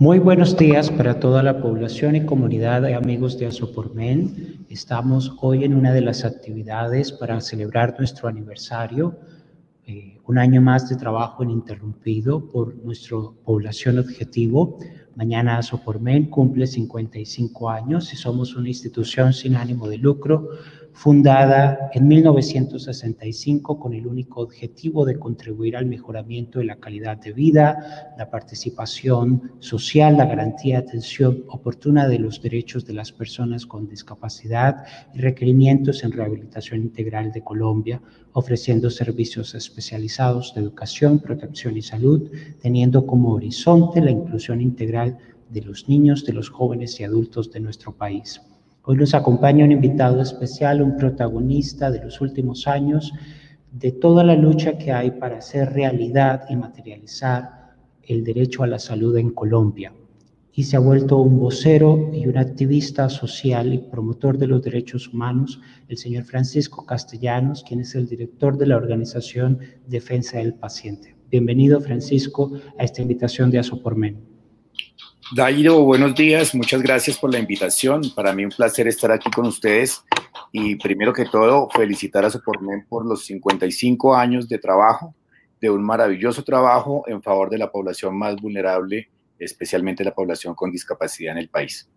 Muy buenos días para toda la población y comunidad de amigos de Asopormen. Estamos hoy en una de las actividades para celebrar nuestro aniversario, eh, un año más de trabajo ininterrumpido por nuestra población objetivo. Mañana Asopormen cumple 55 años y somos una institución sin ánimo de lucro fundada en 1965 con el único objetivo de contribuir al mejoramiento de la calidad de vida, la participación social, la garantía de atención oportuna de los derechos de las personas con discapacidad y requerimientos en rehabilitación integral de Colombia, ofreciendo servicios especializados de educación, protección y salud, teniendo como horizonte la inclusión integral de los niños, de los jóvenes y adultos de nuestro país. Hoy nos acompaña un invitado especial, un protagonista de los últimos años de toda la lucha que hay para hacer realidad y materializar el derecho a la salud en Colombia. Y se ha vuelto un vocero y un activista social y promotor de los derechos humanos, el señor Francisco Castellanos, quien es el director de la organización Defensa del Paciente. Bienvenido, Francisco, a esta invitación de Asopormen. Dairo, buenos días, muchas gracias por la invitación. Para mí un placer estar aquí con ustedes y primero que todo felicitar a Sopormen por los 55 años de trabajo, de un maravilloso trabajo en favor de la población más vulnerable, especialmente la población con discapacidad en el país.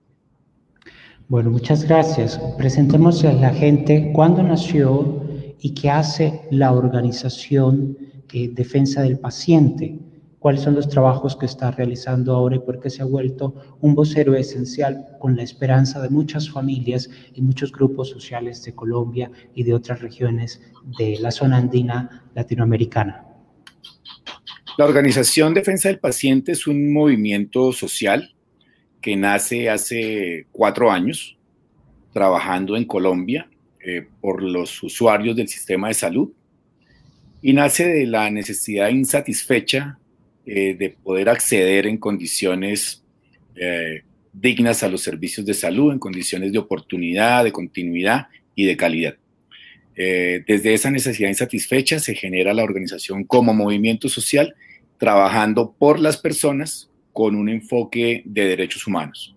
Bueno, muchas gracias. Presentemos a la gente cuándo nació y qué hace la organización eh, Defensa del Paciente cuáles son los trabajos que está realizando ahora y por qué se ha vuelto un vocero esencial con la esperanza de muchas familias y muchos grupos sociales de Colombia y de otras regiones de la zona andina latinoamericana. La Organización Defensa del Paciente es un movimiento social que nace hace cuatro años trabajando en Colombia eh, por los usuarios del sistema de salud y nace de la necesidad insatisfecha eh, de poder acceder en condiciones eh, dignas a los servicios de salud, en condiciones de oportunidad, de continuidad y de calidad. Eh, desde esa necesidad insatisfecha se genera la organización como movimiento social, trabajando por las personas con un enfoque de derechos humanos.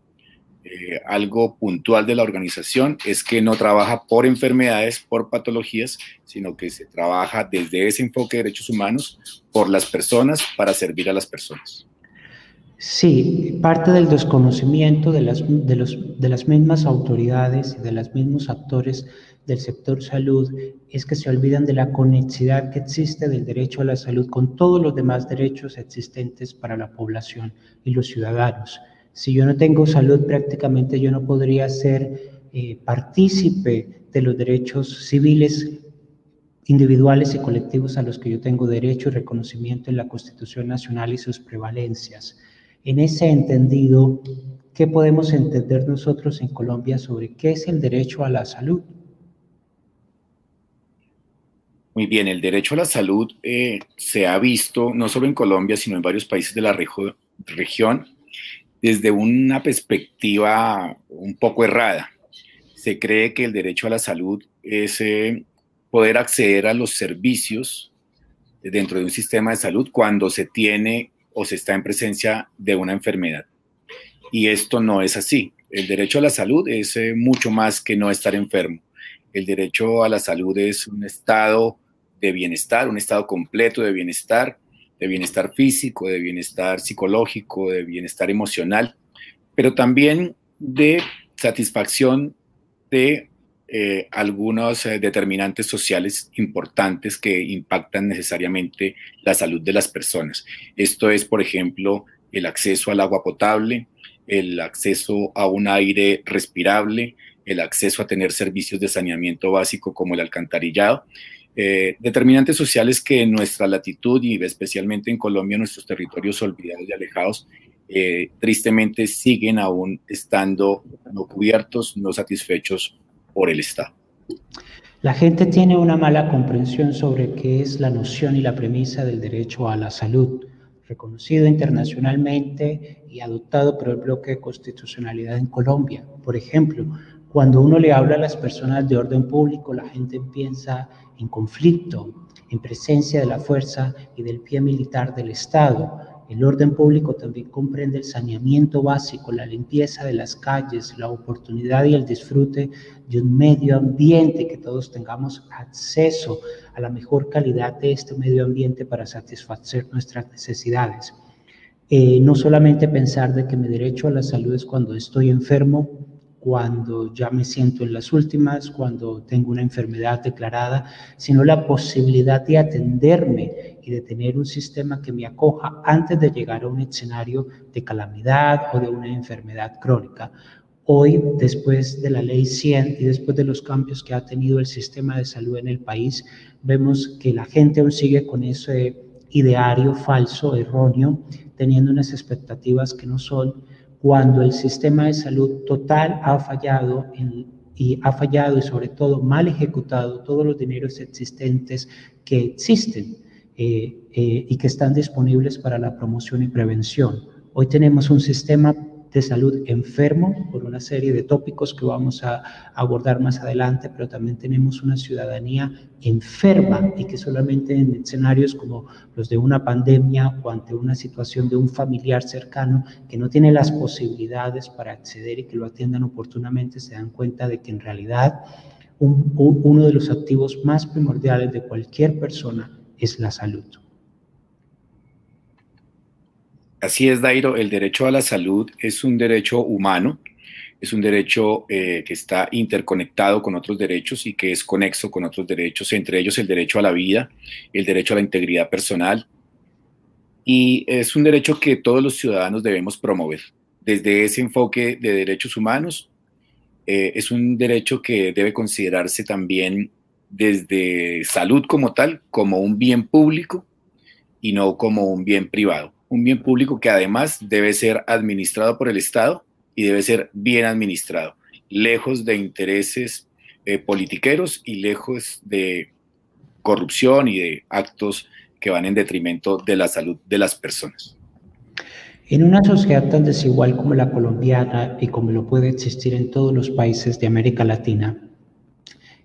Eh, algo puntual de la organización es que no trabaja por enfermedades, por patologías, sino que se trabaja desde ese enfoque de derechos humanos por las personas para servir a las personas. Sí, parte del desconocimiento de las, de, de las mismas autoridades y de los mismos actores del sector salud es que se olvidan de la conexidad que existe del derecho a la salud con todos los demás derechos existentes para la población y los ciudadanos. Si yo no tengo salud, prácticamente yo no podría ser eh, partícipe de los derechos civiles individuales y colectivos a los que yo tengo derecho y reconocimiento en la Constitución Nacional y sus prevalencias. En ese entendido, ¿qué podemos entender nosotros en Colombia sobre qué es el derecho a la salud? Muy bien, el derecho a la salud eh, se ha visto no solo en Colombia, sino en varios países de la región desde una perspectiva un poco errada. Se cree que el derecho a la salud es eh, poder acceder a los servicios dentro de un sistema de salud cuando se tiene o se está en presencia de una enfermedad. Y esto no es así. El derecho a la salud es eh, mucho más que no estar enfermo. El derecho a la salud es un estado de bienestar, un estado completo de bienestar de bienestar físico, de bienestar psicológico, de bienestar emocional, pero también de satisfacción de eh, algunos eh, determinantes sociales importantes que impactan necesariamente la salud de las personas. Esto es, por ejemplo, el acceso al agua potable, el acceso a un aire respirable, el acceso a tener servicios de saneamiento básico como el alcantarillado eh, determinantes sociales que en nuestra latitud y especialmente en Colombia, nuestros territorios olvidados y alejados, eh, tristemente siguen aún estando no cubiertos, no satisfechos por el Estado. La gente tiene una mala comprensión sobre qué es la noción y la premisa del derecho a la salud, reconocido internacionalmente y adoptado por el bloque de constitucionalidad en Colombia. Por ejemplo, cuando uno le habla a las personas de orden público, la gente piensa en conflicto, en presencia de la fuerza y del pie militar del Estado. El orden público también comprende el saneamiento básico, la limpieza de las calles, la oportunidad y el disfrute de un medio ambiente, que todos tengamos acceso a la mejor calidad de este medio ambiente para satisfacer nuestras necesidades. Eh, no solamente pensar de que mi derecho a la salud es cuando estoy enfermo, cuando ya me siento en las últimas, cuando tengo una enfermedad declarada, sino la posibilidad de atenderme y de tener un sistema que me acoja antes de llegar a un escenario de calamidad o de una enfermedad crónica. Hoy, después de la ley 100 y después de los cambios que ha tenido el sistema de salud en el país, vemos que la gente aún sigue con ese ideario falso, erróneo, teniendo unas expectativas que no son, cuando el sistema de salud total ha fallado y ha fallado y sobre todo mal ejecutado todos los dineros existentes que existen eh, eh, y que están disponibles para la promoción y prevención. Hoy tenemos un sistema de salud enfermo por una serie de tópicos que vamos a abordar más adelante, pero también tenemos una ciudadanía enferma y que solamente en escenarios como los de una pandemia o ante una situación de un familiar cercano que no tiene las posibilidades para acceder y que lo atiendan oportunamente se dan cuenta de que en realidad uno de los activos más primordiales de cualquier persona es la salud. Así es, Dairo, el derecho a la salud es un derecho humano, es un derecho eh, que está interconectado con otros derechos y que es conexo con otros derechos, entre ellos el derecho a la vida, el derecho a la integridad personal, y es un derecho que todos los ciudadanos debemos promover. Desde ese enfoque de derechos humanos, eh, es un derecho que debe considerarse también desde salud como tal, como un bien público y no como un bien privado un bien público que además debe ser administrado por el Estado y debe ser bien administrado, lejos de intereses eh, politiqueros y lejos de corrupción y de actos que van en detrimento de la salud de las personas. En una sociedad tan desigual como la colombiana y como lo puede existir en todos los países de América Latina,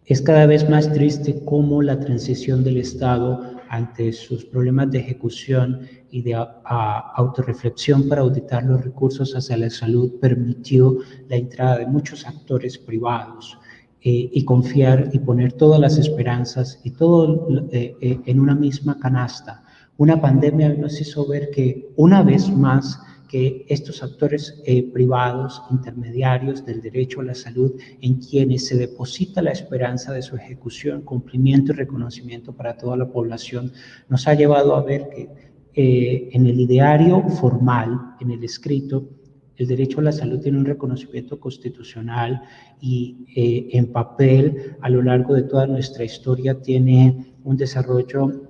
es cada vez más triste cómo la transición del Estado ante sus problemas de ejecución y de autorreflexión para auditar los recursos hacia la salud permitió la entrada de muchos actores privados eh, y confiar y poner todas las esperanzas y todo eh, eh, en una misma canasta. Una pandemia nos hizo ver que una vez más que estos actores eh, privados, intermediarios del derecho a la salud, en quienes se deposita la esperanza de su ejecución, cumplimiento y reconocimiento para toda la población, nos ha llevado a ver que eh, en el ideario formal, en el escrito, el derecho a la salud tiene un reconocimiento constitucional y eh, en papel a lo largo de toda nuestra historia tiene un desarrollo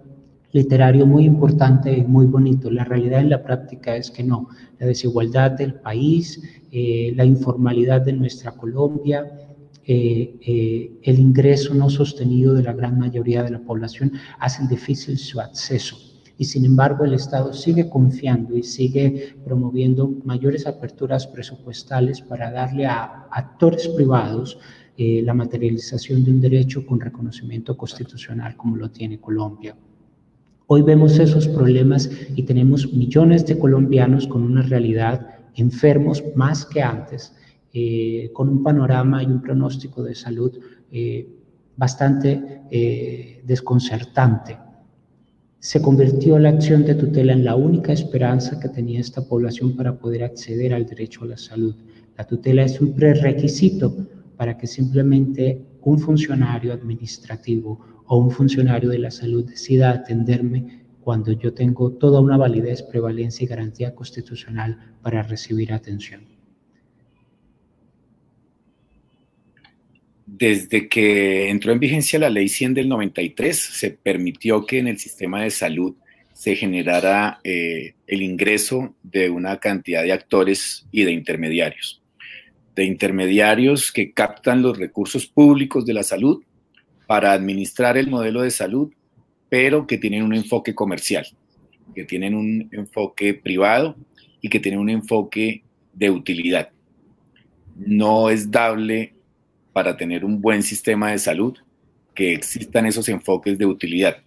literario muy importante y muy bonito. La realidad en la práctica es que no. La desigualdad del país, eh, la informalidad de nuestra Colombia, eh, eh, el ingreso no sostenido de la gran mayoría de la población hacen difícil su acceso. Y sin embargo, el Estado sigue confiando y sigue promoviendo mayores aperturas presupuestales para darle a actores privados la materialización de un derecho con reconocimiento constitucional como lo tiene Colombia. Hoy vemos esos problemas y tenemos millones de colombianos con una realidad enfermos más que antes, eh, con un panorama y un pronóstico de salud eh, bastante eh, desconcertante. Se convirtió la acción de tutela en la única esperanza que tenía esta población para poder acceder al derecho a la salud. La tutela es un prerequisito para que simplemente un funcionario administrativo o un funcionario de la salud decida atenderme cuando yo tengo toda una validez, prevalencia y garantía constitucional para recibir atención. Desde que entró en vigencia la ley 100 del 93, se permitió que en el sistema de salud se generara eh, el ingreso de una cantidad de actores y de intermediarios. De intermediarios que captan los recursos públicos de la salud para administrar el modelo de salud, pero que tienen un enfoque comercial, que tienen un enfoque privado y que tienen un enfoque de utilidad. No es dable para tener un buen sistema de salud que existan esos enfoques de utilidad.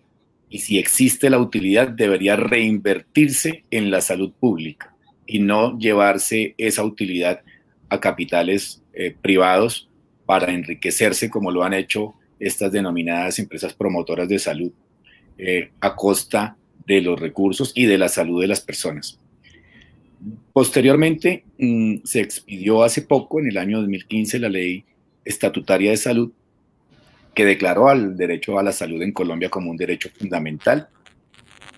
y si existe la utilidad debería reinvertirse en la salud pública y no llevarse esa utilidad a capitales eh, privados para enriquecerse como lo han hecho estas denominadas empresas promotoras de salud eh, a costa de los recursos y de la salud de las personas. Posteriormente, mm, se expidió hace poco, en el año 2015, la ley estatutaria de salud que declaró al derecho a la salud en Colombia como un derecho fundamental.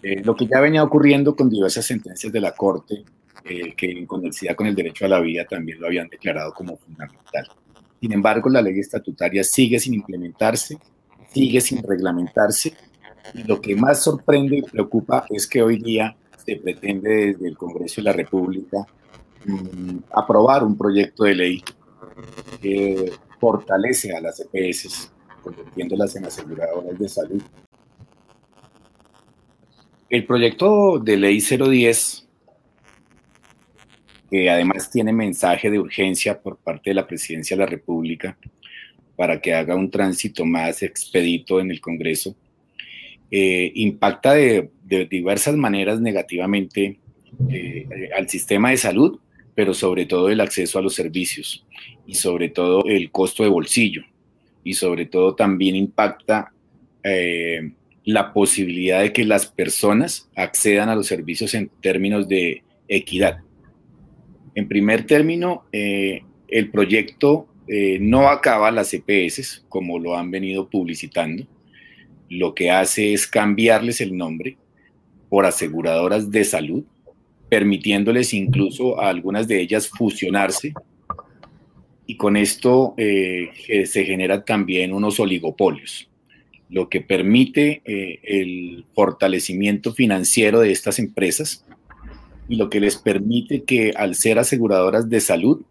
Eh, lo que ya venía ocurriendo con diversas sentencias de la Corte, eh, que en conexidad con el derecho a la vida también lo habían declarado como fundamental. Sin embargo, la ley estatutaria sigue sin implementarse, sigue sin reglamentarse, lo que más sorprende y preocupa es que hoy día se pretende desde el Congreso de la República mm, aprobar un proyecto de ley que fortalece a las EPS, convirtiéndolas en aseguradoras de salud. El proyecto de ley 010, que además tiene mensaje de urgencia por parte de la Presidencia de la República para que haga un tránsito más expedito en el Congreso, eh, impacta de, diversas maneras negativamente eh, al sistema de salud, pero sobre todo el acceso a los servicios y sobre todo el costo de bolsillo y sobre todo también impacta eh, la posibilidad de que las personas accedan a los servicios en términos de equidad. En primer término, el proyecto no acaba las EPS como lo han venido publicitando, lo que hace es cambiarles el nombre por aseguradoras de salud, permitiéndoles incluso a algunas de ellas fusionarse. Y con esto eh, se generan también unos oligopolios, lo que permite eh, el fortalecimiento financiero de estas empresas y lo que les permite que al ser aseguradoras de salud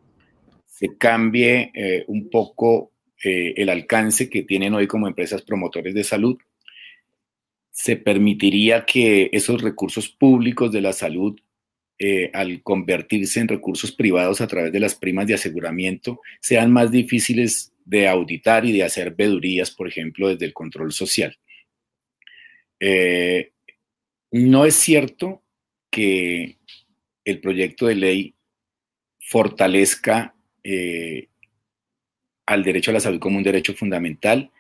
se cambie eh, un poco el alcance que tienen hoy como empresas promotores de salud se permitiría que esos recursos públicos de la salud, eh, al convertirse en recursos privados a través de las primas de aseguramiento, sean más difíciles de auditar y de hacer vedurías, por ejemplo, desde el control social. Eh, no es cierto que el proyecto de ley fortalezca eh, al derecho a la salud como un derecho fundamental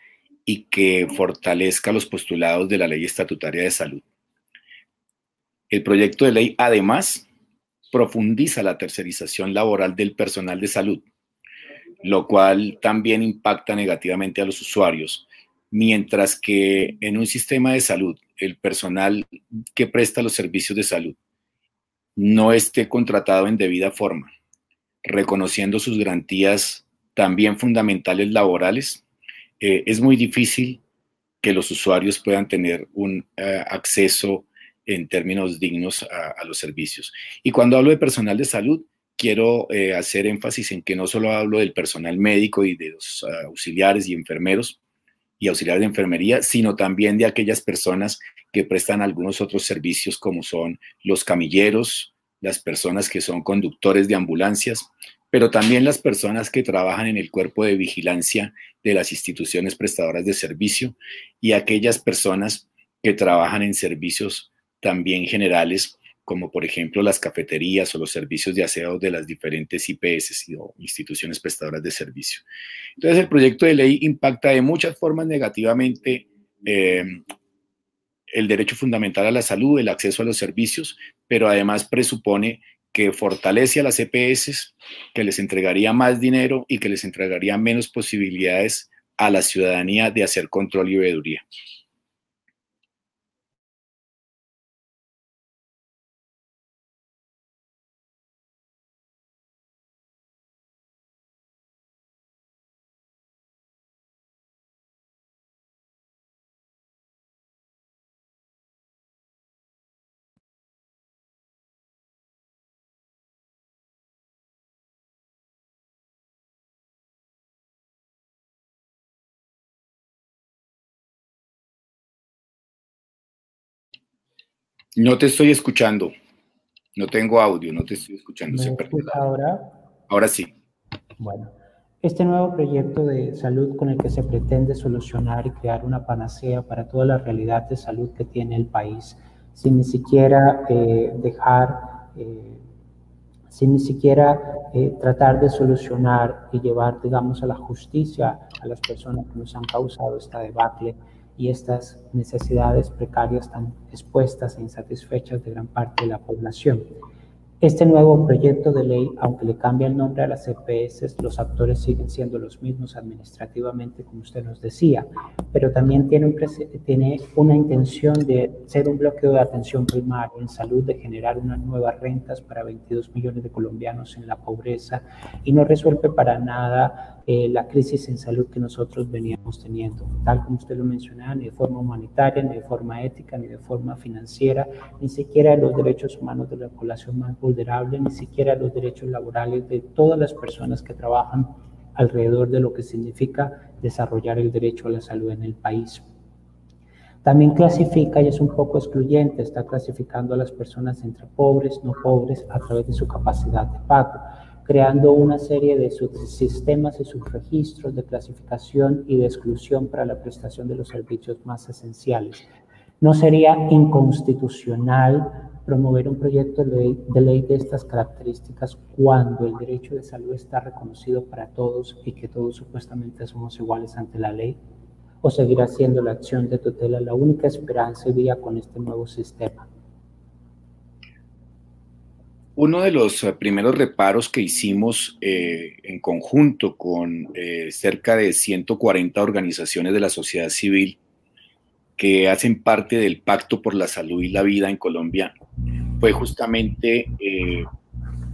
y que fortalezca los postulados de la ley estatutaria de salud. El proyecto de ley además profundiza la tercerización laboral del personal de salud, lo cual también impacta negativamente a los usuarios, mientras que en un sistema de salud el personal que presta los servicios de salud no esté contratado en debida forma, reconociendo sus garantías también fundamentales laborales, eh, es muy difícil que los usuarios puedan tener un eh, acceso en términos dignos a, los servicios. Y cuando hablo de personal de salud, quiero eh, hacer énfasis en que no solo hablo del personal médico y de los auxiliares y enfermeros y auxiliares de enfermería, sino también de aquellas personas que prestan algunos otros servicios como son los camilleros, las personas que son conductores de ambulancias, pero también las personas que trabajan en el cuerpo de vigilancia de las instituciones prestadoras de servicio y aquellas personas que trabajan en servicios también generales, como por ejemplo las cafeterías o los servicios de aseo de las diferentes IPS o instituciones prestadoras de servicio. Entonces, el proyecto de ley impacta de muchas formas negativamente eh, el derecho fundamental a la salud, el acceso a los servicios, pero además presupone que fortalece a las EPS, que les entregaría más dinero y que les entregaría menos posibilidades a la ciudadanía de hacer control y veeduría. No te estoy escuchando. No tengo audio, no te estoy escuchando. ahora? Ahora sí. Bueno, Este nuevo proyecto de salud con el que se pretende solucionar y crear una panacea para toda la realidad de salud que tiene el país, sin ni siquiera eh, dejar, eh, sin ni siquiera eh, tratar de solucionar y llevar, digamos, a la justicia a las personas que nos han causado esta debacle y estas necesidades precarias tan expuestas e insatisfechas de gran parte de la población. Este nuevo proyecto de ley, aunque le cambia el nombre a las EPS, los actores siguen siendo los mismos administrativamente, como usted nos decía, pero también tiene, un, tiene una intención de ser un bloqueo de atención primaria en salud, de generar unas nuevas rentas para 22 millones de colombianos en la pobreza y no resuelve para nada eh, la crisis en salud que nosotros veníamos teniendo, tal como usted lo mencionaba, ni de forma humanitaria, ni de forma ética, ni de forma financiera, ni siquiera los derechos humanos de la población más vulnerable, ni siquiera los derechos laborales de todas las personas que trabajan alrededor de lo que significa desarrollar el derecho a la salud en el país. También clasifica y es un poco excluyente, está clasificando a las personas entre pobres, no pobres, a través de su capacidad de pago creando una serie de sistemas y subregistros de clasificación y de exclusión para la prestación de los servicios más esenciales. No sería inconstitucional promover un proyecto de ley, de estas características cuando el derecho de salud está reconocido para todos y que todos supuestamente somos iguales ante la ley? ¿O seguirá siendo la acción de tutela la única esperanza y vía con este nuevo sistema? Uno de los eh, primeros reparos que hicimos eh, en conjunto con eh, cerca de 140 organizaciones de la sociedad civil que hacen parte del Pacto por la Salud y la Vida en Colombia fue justamente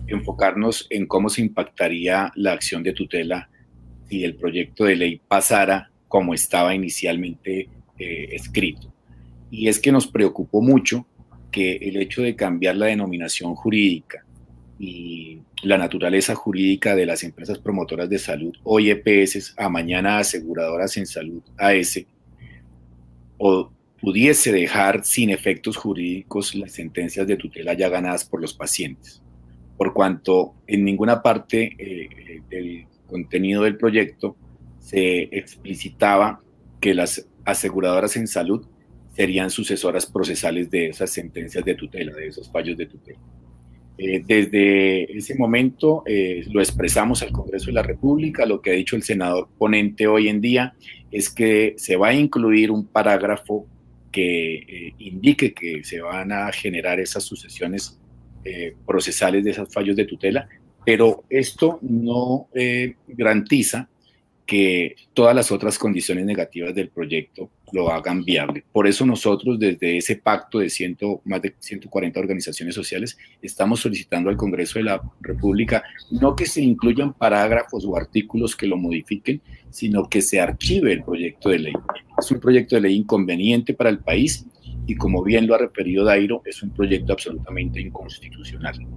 enfocarnos en cómo se impactaría la acción de tutela si el proyecto de ley pasara como estaba inicialmente escrito. Y es que nos preocupó mucho que el hecho de cambiar la denominación jurídica y la naturaleza jurídica de las empresas promotoras de salud, hoy EPS, a mañana aseguradoras en salud, AS, o pudiese dejar sin efectos jurídicos las sentencias de tutela ya ganadas por los pacientes, por cuanto en ninguna parte eh, del contenido del proyecto se explicitaba que las aseguradoras en salud serían sucesoras procesales de esas sentencias de tutela, de esos fallos de tutela. Eh, desde ese momento eh, lo expresamos al Congreso de la República. Lo que ha dicho el senador ponente hoy en día es que se va a incluir un parágrafo que eh, indique que se van a generar esas sucesiones procesales de esos fallos de tutela, pero esto no garantiza que todas las otras condiciones negativas del proyecto lo hagan viable. Por eso nosotros desde ese pacto de ciento, más de 140 organizaciones sociales estamos solicitando al Congreso de la República no que se incluyan parágrafos o artículos que lo modifiquen, sino que se archive el proyecto de ley. Es un proyecto de ley inconveniente para el país y como bien lo ha referido Dairo, es un proyecto absolutamente inconstitucional.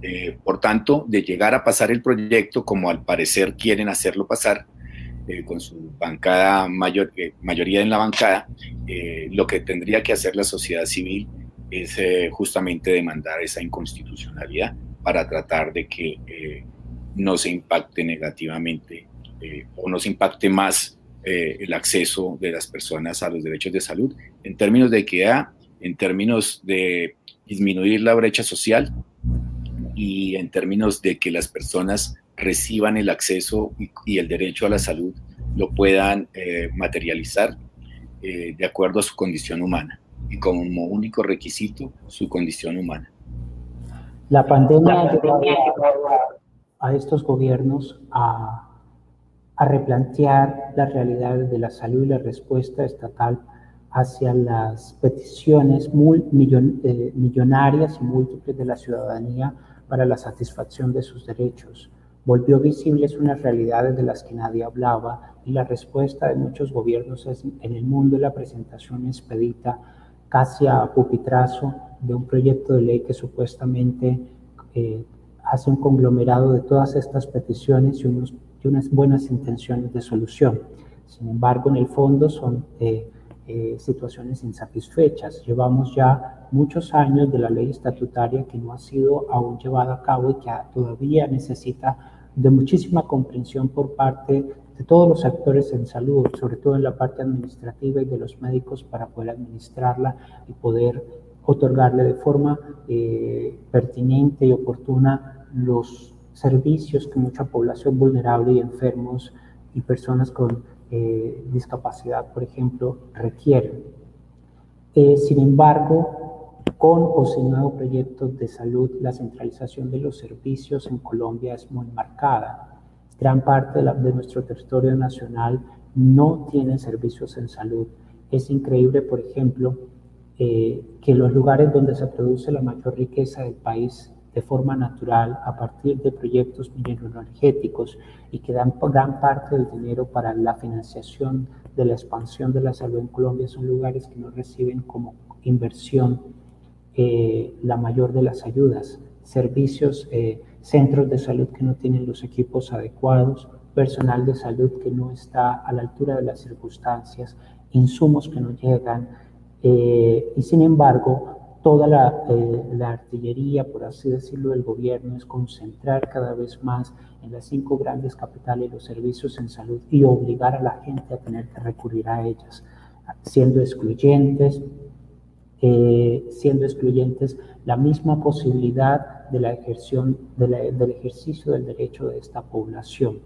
Eh, por tanto, de llegar a pasar el proyecto como al parecer quieren hacerlo pasar, eh, con su bancada, mayor, eh, mayoría en la bancada, eh, lo que tendría que hacer la sociedad civil es justamente demandar esa inconstitucionalidad para tratar de que no se impacte negativamente o no se impacte más el acceso de las personas a los derechos de salud en términos de equidad, en términos de disminuir la brecha social y en términos de que las personas reciban el acceso y, el derecho a la salud lo puedan eh, materializar eh, de acuerdo a su condición humana y como único requisito su condición humana. La pandemia ha llevado a estos gobiernos a, a replantear las realidades de la salud y la respuesta estatal hacia las peticiones eh, millonarias y múltiples de la ciudadanía para la satisfacción de sus derechos volvió visibles unas realidades de las que nadie hablaba y la respuesta de muchos gobiernos en el mundo la presentación expedita casi a pupitrazo de un proyecto de ley que supuestamente eh, hace un conglomerado de todas estas peticiones y, unos, y, unas buenas intenciones de solución. Sin embargo, en el fondo son eh, eh, situaciones insatisfechas. Llevamos ya muchos años de la ley estatutaria que no ha sido aún llevada a cabo y que todavía necesita de muchísima comprensión por parte de todos los actores en salud, sobre todo en la parte administrativa y de los médicos para poder administrarla y poder otorgarle de forma eh, pertinente y oportuna los servicios que mucha población vulnerable y enfermos y personas con eh, discapacidad, por ejemplo, requieren. Eh, sin embargo, con o sin nuevo proyecto de salud, la centralización de los servicios en Colombia es muy marcada. Gran parte de, nuestro territorio nacional no tiene servicios en salud. Es increíble, por ejemplo, eh, que los lugares donde se produce la mayor riqueza del país de forma natural a partir de proyectos mineroenergéticos y que dan gran parte del dinero para la financiación de la expansión de la salud en Colombia son lugares que no reciben como inversión eh, la mayor de las ayudas, servicios, eh, centros de salud que no tienen los equipos adecuados, personal de salud que no está a la altura de las circunstancias, insumos que no llegan, eh, y sin embargo toda eh, la, artillería, por así decirlo, del gobierno es concentrar cada vez más en las cinco grandes capitales los servicios en salud y obligar a la gente a tener que recurrir a ellas, siendo excluyentes, eh, siendo excluyentes la misma posibilidad de la ejerción, del ejercicio del derecho de esta población.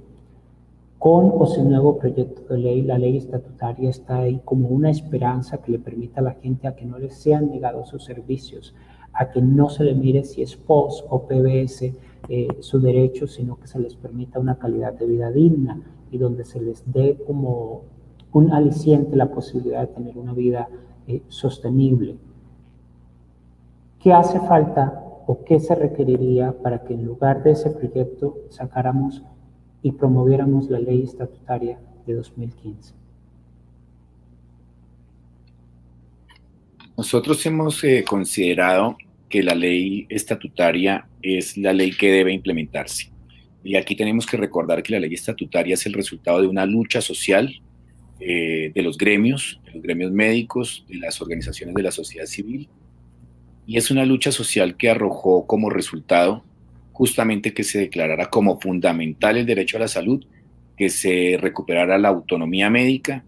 Con o sin nuevo proyecto de ley, la ley estatutaria está ahí como una esperanza que le permita a la gente a que no les sean negados sus servicios, a que no se le mire si es POS o PBS eh, su derecho, sino que se les permita una calidad de vida digna y donde se les dé como un aliciente la posibilidad de tener una vida eh, sostenible. ¿Qué hace falta o qué se requeriría para que en lugar de ese proyecto sacáramos y promoviéramos la ley estatutaria de 2015. Nosotros hemos eh, considerado que la ley estatutaria es la ley que debe implementarse. Y aquí tenemos que recordar que la ley estatutaria es el resultado de una lucha social eh, de los gremios, de los gremios médicos, de las organizaciones de la sociedad civil. Y es una lucha social que arrojó como resultado justamente que se declarara como fundamental el derecho a la salud, que se recuperara la autonomía médica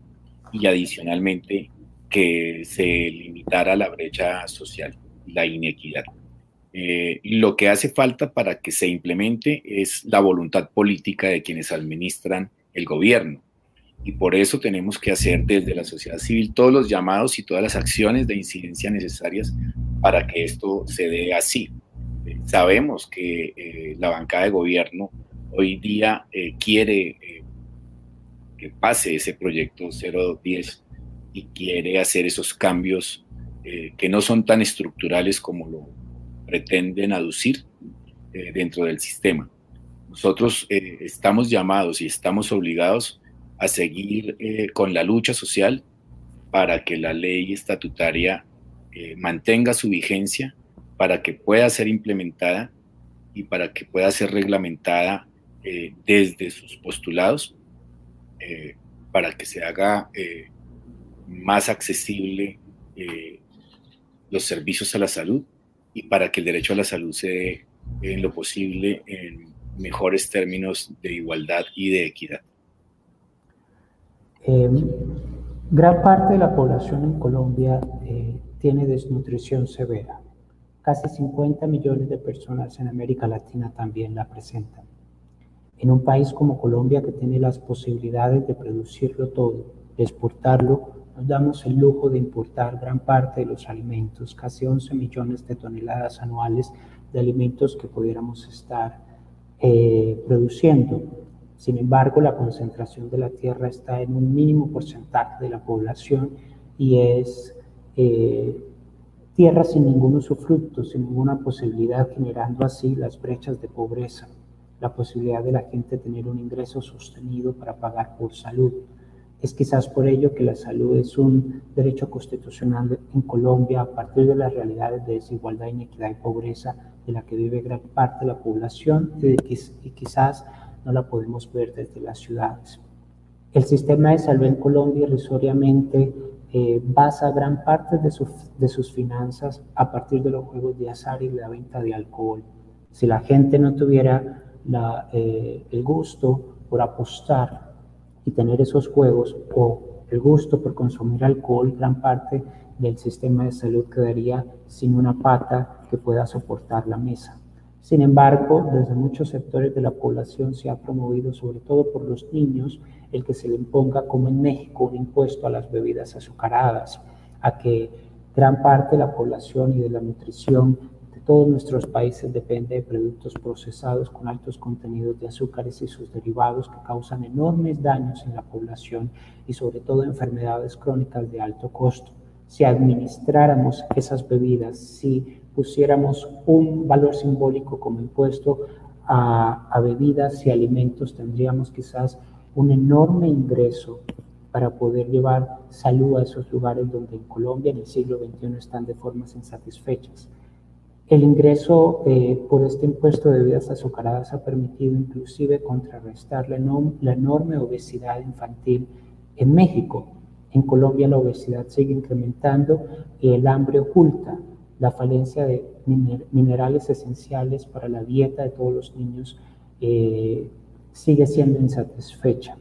y adicionalmente que se limitara la brecha social, la inequidad. Eh, lo que hace falta para que se implemente es la voluntad política de quienes administran el gobierno. Y por eso tenemos que hacer desde la sociedad civil todos los llamados y todas las acciones de incidencia necesarias para que esto se dé así sabemos que eh, la bancada de gobierno hoy día eh, quiere eh, que pase ese proyecto 010 y quiere hacer esos cambios que no son tan estructurales como lo pretenden aducir dentro del sistema. Nosotros estamos llamados y estamos obligados a seguir con la lucha social para que la ley estatutaria mantenga su vigencia para que pueda ser implementada y para que pueda ser reglamentada eh, desde sus postulados, eh, para que se haga eh, más accesible los servicios a la salud y para que el derecho a la salud se dé en lo posible en mejores términos de igualdad y de equidad. Gran parte de la población en Colombia tiene desnutrición severa. Casi 50 millones de personas en América Latina también la presentan. En un país como Colombia que tiene las posibilidades de producirlo todo, exportarlo, nos damos el lujo de importar gran parte de los alimentos, casi 11 millones de toneladas anuales de alimentos que pudiéramos estar eh, produciendo. Sin embargo, la concentración de la tierra está en un mínimo porcentaje de la población y es eh, tierra sin ningún usufructo, sin ninguna posibilidad, generando así las brechas de pobreza, la posibilidad de la gente tener un ingreso sostenido para pagar por salud. Es quizás por ello que la salud es un derecho constitucional en Colombia a partir de las realidades de desigualdad, inequidad y pobreza de la que vive gran parte de la población y, y quizás no la podemos ver desde las ciudades. El sistema de salud en Colombia irrisoriamente eh, basa gran parte de, sus finanzas a partir de los juegos de azar y la venta de alcohol. Si la gente no tuviera eh, el gusto por apostar y tener esos juegos o el gusto por consumir alcohol, gran parte del sistema de salud quedaría sin una pata que pueda soportar la mesa. Sin embargo, desde muchos sectores de la población se ha promovido, sobre todo por los niños, el que se le imponga, como en México, un impuesto a las bebidas azucaradas, a que gran parte de la población y de la nutrición de todos nuestros países depende de productos procesados con altos contenidos de azúcares y sus derivados que causan enormes daños en la población y sobre todo enfermedades crónicas de alto costo. Si administráramos esas bebidas, si pusiéramos un valor simbólico como impuesto a, a bebidas y alimentos, tendríamos quizás un enorme ingreso para poder llevar salud a esos lugares donde en Colombia en el siglo XXI están de formas insatisfechas. El ingreso eh, por este impuesto de bebidas azucaradas ha permitido inclusive contrarrestar la, la enorme obesidad infantil en México. En Colombia la obesidad sigue incrementando y el hambre oculta la falencia de minerales esenciales para la dieta de todos los niños eh, sigue siendo insatisfecha.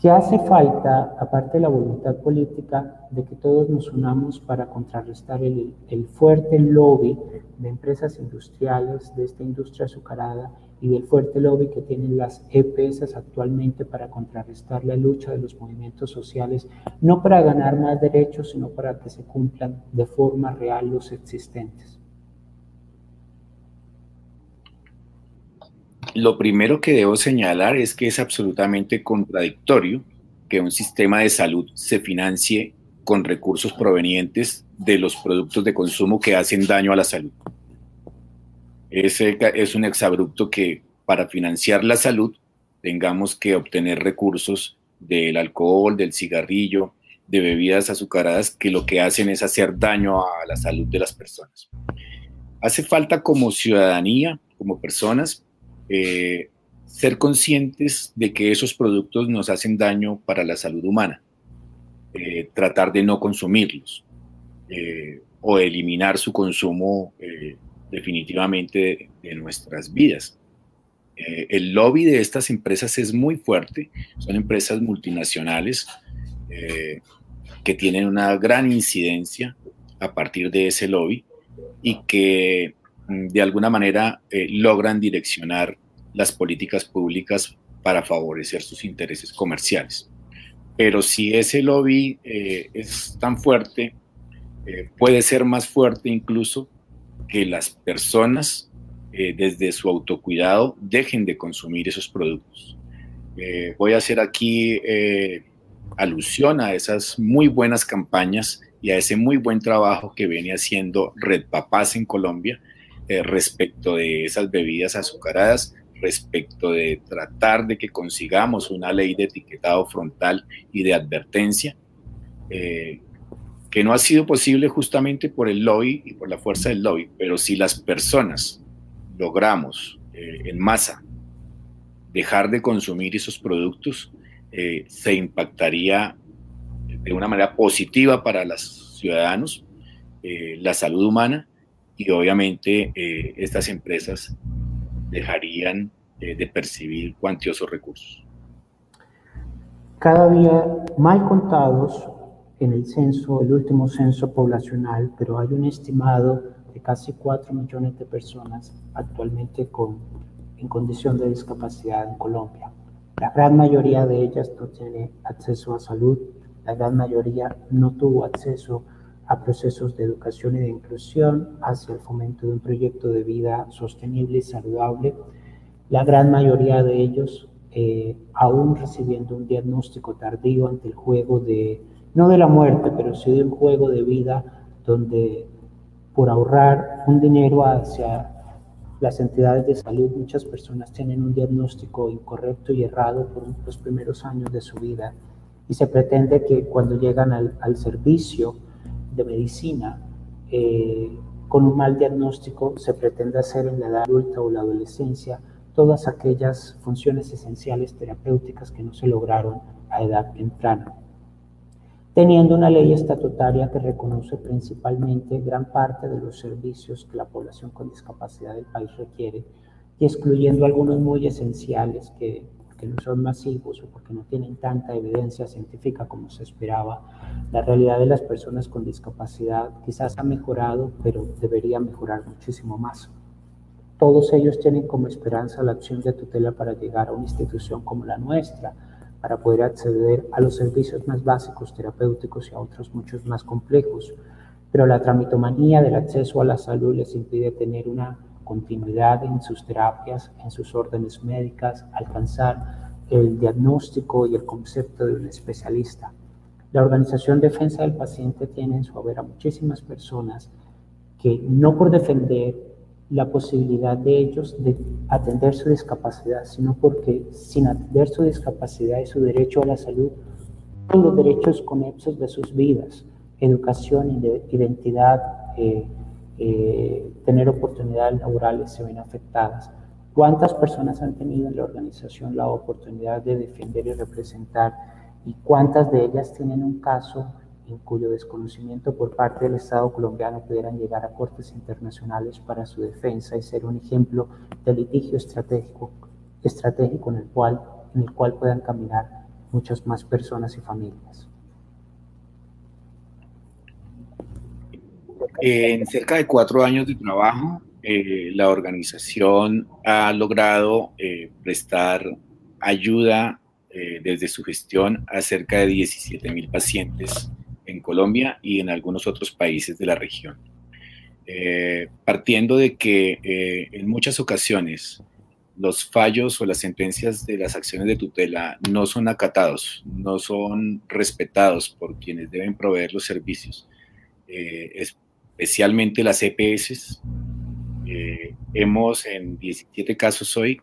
¿Qué hace falta, aparte de la voluntad política, de que todos nos unamos para contrarrestar el, el, fuerte lobby de empresas industriales, de esta industria azucarada y del fuerte lobby que tienen las EPS actualmente para contrarrestar la lucha de los movimientos sociales, no para ganar más derechos, sino para que se cumplan de forma real los existentes? Lo primero que debo señalar es que es absolutamente contradictorio que un sistema de salud se financie con recursos provenientes de los productos de consumo que hacen daño a la salud. Ese es un exabrupto que para financiar la salud tengamos que obtener recursos del alcohol, del cigarrillo, de bebidas azucaradas que lo que hacen es hacer daño a la salud de las personas. Hace falta como ciudadanía, como personas, eh, ser conscientes de que esos productos nos hacen daño para la salud humana, eh, tratar de no consumirlos eh, o eliminar su consumo definitivamente de, nuestras vidas. el lobby de estas empresas es muy fuerte, son empresas multinacionales que tienen una gran incidencia a partir de ese lobby y que mm, de alguna manera logran direccionar las políticas públicas para favorecer sus intereses comerciales. Pero si ese lobby eh, es tan fuerte, eh, puede ser más fuerte incluso que las personas eh, desde su autocuidado dejen de consumir esos productos. voy a hacer aquí alusión a esas muy buenas campañas y a ese muy buen trabajo que viene haciendo Red Papás en Colombia respecto de esas bebidas azucaradas respecto de tratar de que consigamos una ley de etiquetado frontal y de advertencia, eh, que no ha sido posible justamente por el lobby y por la fuerza del lobby, pero si las personas logramos eh, en masa dejar de consumir esos productos, eh, se impactaría de una manera positiva para los ciudadanos, la salud humana y obviamente estas empresas dejarían eh, de percibir cuantiosos recursos. Cada día mal contados en el censo, el último censo poblacional, pero hay un estimado de casi 4 millones de personas actualmente con, en condición de discapacidad en Colombia. La gran mayoría de ellas no tiene acceso a salud, la gran mayoría no tuvo acceso a procesos de educación y de inclusión hacia el fomento de un proyecto de vida sostenible y saludable. La gran mayoría de ellos eh, aún recibiendo un diagnóstico tardío ante el juego de, no de la muerte, pero sí de un juego de vida donde por ahorrar un dinero hacia las entidades de salud, muchas personas tienen un diagnóstico incorrecto y errado por los primeros años de su vida y se pretende que cuando llegan al, servicio, de medicina eh, con un mal diagnóstico se pretende hacer en la edad adulta o la adolescencia todas aquellas funciones esenciales terapéuticas que no se lograron a edad temprana. Teniendo una ley estatutaria que reconoce principalmente gran parte de los servicios que la población con discapacidad del país requiere, y excluyendo algunos muy esenciales que, que no son masivos o porque no tienen tanta evidencia científica como se esperaba, la realidad de las personas con discapacidad quizás ha mejorado, pero debería mejorar muchísimo más. Todos ellos tienen como esperanza la acción de tutela para llegar a una institución como la nuestra, para poder acceder a los servicios más básicos terapéuticos y a otros muchos más complejos. Pero la tramitomanía del acceso a la salud les impide tener una continuidad en sus terapias, en sus órdenes médicas, alcanzar el diagnóstico y el concepto de un especialista. La Organización Defensa del Paciente tiene en su haber a muchísimas personas que no por defender la posibilidad de ellos de atender su discapacidad, sino porque sin atender su discapacidad y su derecho a la salud, todos los derechos conexos de sus vidas, educación, identidad, eh, eh, tener oportunidades laborales se ven afectadas. ¿Cuántas personas han tenido en la organización la oportunidad de defender y representar? ¿Y cuántas de ellas tienen un caso cuyo desconocimiento por parte del Estado colombiano pudieran llegar a cortes internacionales para su defensa y ser un ejemplo de litigio estratégico, estratégico en, el cual, en el cual puedan caminar muchas más personas y familias. En cerca de cuatro años de trabajo, eh, la organización ha logrado eh, prestar ayuda eh, desde su gestión a cerca de 17 mil pacientes en Colombia y en algunos otros países de la región. Eh, partiendo de que eh, en muchas ocasiones los fallos o las sentencias de las acciones de tutela no son acatados, no son respetados por quienes deben proveer los servicios, eh, especialmente las EPS. hemos en 17 casos hoy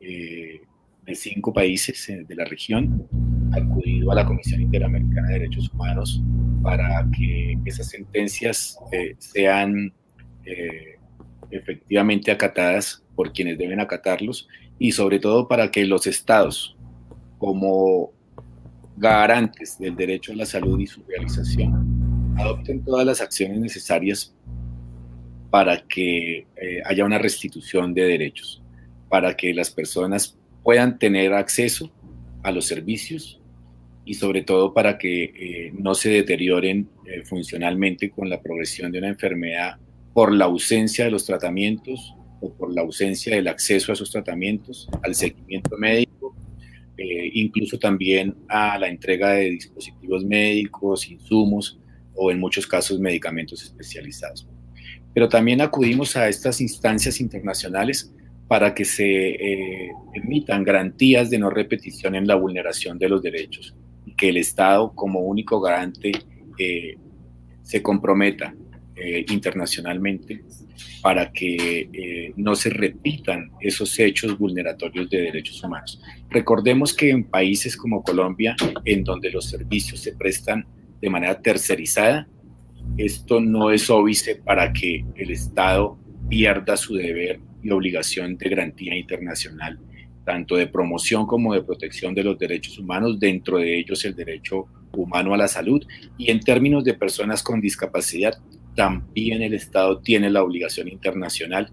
de cinco países de la región acudido a la Comisión Interamericana de Derechos Humanos para que esas sentencias eh, sean eh, efectivamente acatadas por quienes deben acatarlos y sobre todo para que los estados, como garantes del derecho a la salud y su realización, adopten todas las acciones necesarias para que eh, haya una restitución de derechos, para que las personas puedan tener acceso a los servicios y sobre todo para que eh, no se deterioren eh, funcionalmente con la progresión de una enfermedad por la ausencia de los tratamientos o por la ausencia del acceso a esos tratamientos, al seguimiento médico, eh, incluso también a la entrega de dispositivos médicos, insumos o en muchos casos medicamentos especializados. Pero también acudimos a estas instancias internacionales para que se emitan garantías de no repetición en la vulneración de los derechos que el Estado como único garante eh, se comprometa eh, internacionalmente para que eh, no se repitan esos hechos vulneratorios de derechos humanos. Recordemos que en países como Colombia, en donde los servicios se prestan de manera tercerizada, esto no es óbice para que el Estado pierda su deber y obligación de garantía internacional tanto de promoción como de protección de los derechos humanos, dentro de ellos el derecho humano a la salud. Y en términos de personas con discapacidad, también el Estado tiene la obligación internacional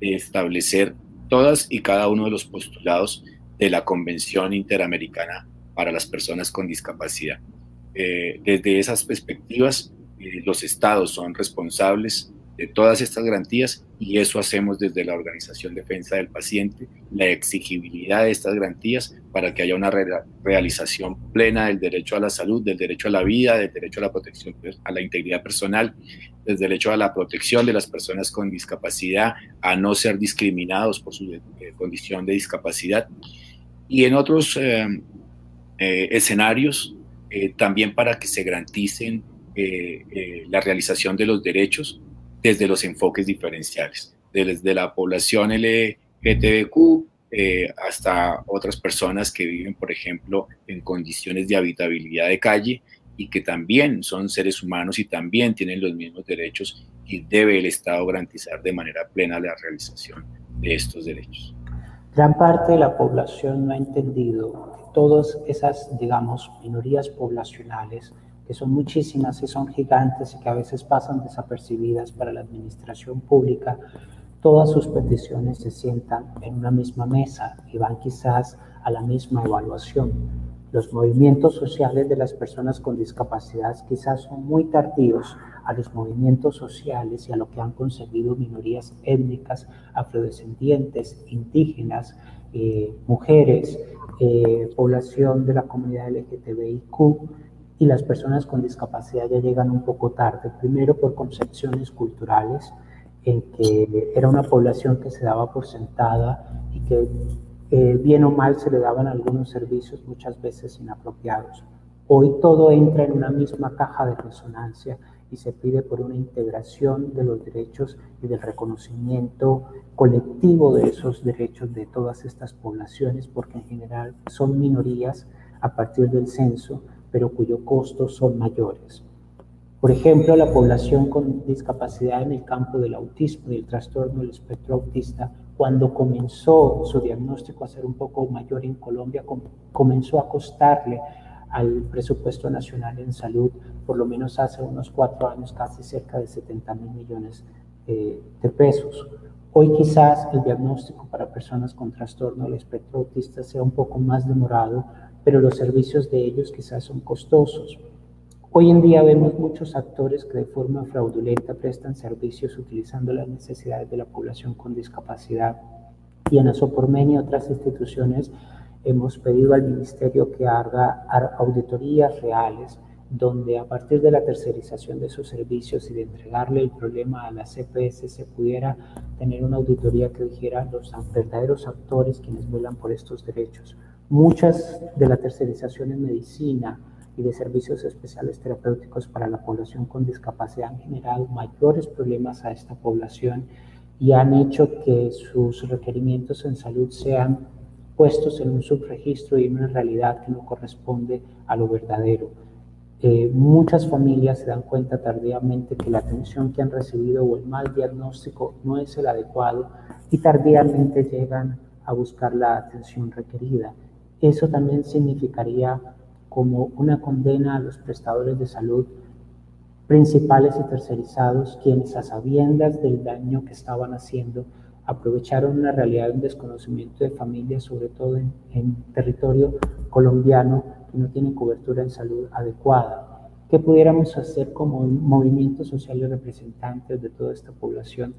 de establecer todas y cada uno de los postulados de la Convención Interamericana para las Personas con Discapacidad. Eh, desde esas perspectivas, eh, los estados son responsables de todas estas garantías y eso hacemos desde la Organización Defensa del Paciente, la exigibilidad de estas garantías para que haya una realización plena del derecho a la salud, del derecho a la vida, del derecho a la protección a la integridad personal, del derecho a la protección de las personas con discapacidad, a no ser discriminados por su eh, condición de discapacidad. Y en otros eh, eh, escenarios también para que se garanticen la realización de los derechos desde los enfoques diferenciales, desde la población LGTBQ eh, hasta otras personas que viven, por ejemplo, en condiciones de habitabilidad de calle y que también son seres humanos y también tienen los mismos derechos y debe el Estado garantizar de manera plena la realización de estos derechos. Gran parte de la población no ha entendido que todas esas, digamos, minorías poblacionales que son muchísimas y son gigantes y que a veces pasan desapercibidas para la administración pública, todas sus peticiones se sientan en una misma mesa y van quizás a la misma evaluación. Los movimientos sociales de las personas con discapacidad quizás son muy tardíos a los movimientos sociales y a lo que han conseguido minorías étnicas, afrodescendientes, indígenas, eh, mujeres, eh, población de la comunidad LGTBIQ y las personas con discapacidad ya llegan un poco tarde, primero por concepciones culturales, en que era una población que se daba por sentada y que eh, bien o mal se le daban algunos servicios muchas veces inapropiados. Hoy todo entra en una misma caja de resonancia y se pide por una integración de los derechos y del reconocimiento colectivo de esos derechos de todas estas poblaciones, porque en general son minorías a partir del censo, pero cuyo costo son mayores. Por ejemplo, la población con discapacidad en el campo del autismo y el trastorno del espectro autista, cuando comenzó su diagnóstico a ser un poco mayor en Colombia, comenzó a costarle al presupuesto nacional en salud, por lo menos hace unos cuatro años, casi cerca de 70 mil millones eh, de pesos. Hoy quizás el diagnóstico para personas con trastorno del espectro autista sea un poco más demorado, pero los servicios de ellos quizás son costosos. Hoy en día vemos muchos actores que de forma fraudulenta prestan servicios utilizando las necesidades de la población con discapacidad y en Asopormen y otras instituciones hemos pedido al Ministerio que haga auditorías reales donde a partir de la tercerización de esos servicios y de entregarle el problema a la CPS se pudiera tener una auditoría que dijera los verdaderos actores quienes velan por estos derechos. Muchas de la tercerización en medicina y de servicios especiales terapéuticos para la población con discapacidad han generado mayores problemas a esta población y han hecho que sus requerimientos en salud sean puestos en un subregistro y en una realidad que no corresponde a lo verdadero. Eh, muchas familias se dan cuenta tardíamente que la atención que han recibido o el mal diagnóstico no es el adecuado y tardíamente llegan a buscar la atención requerida. Eso también significaría como una condena a los prestadores de salud principales y tercerizados, quienes a sabiendas del daño que estaban haciendo, aprovecharon una realidad de un desconocimiento de familias, sobre todo en, territorio colombiano, que no tienen cobertura en salud adecuada. ¿Qué pudiéramos hacer como movimientos sociales representantes de toda esta población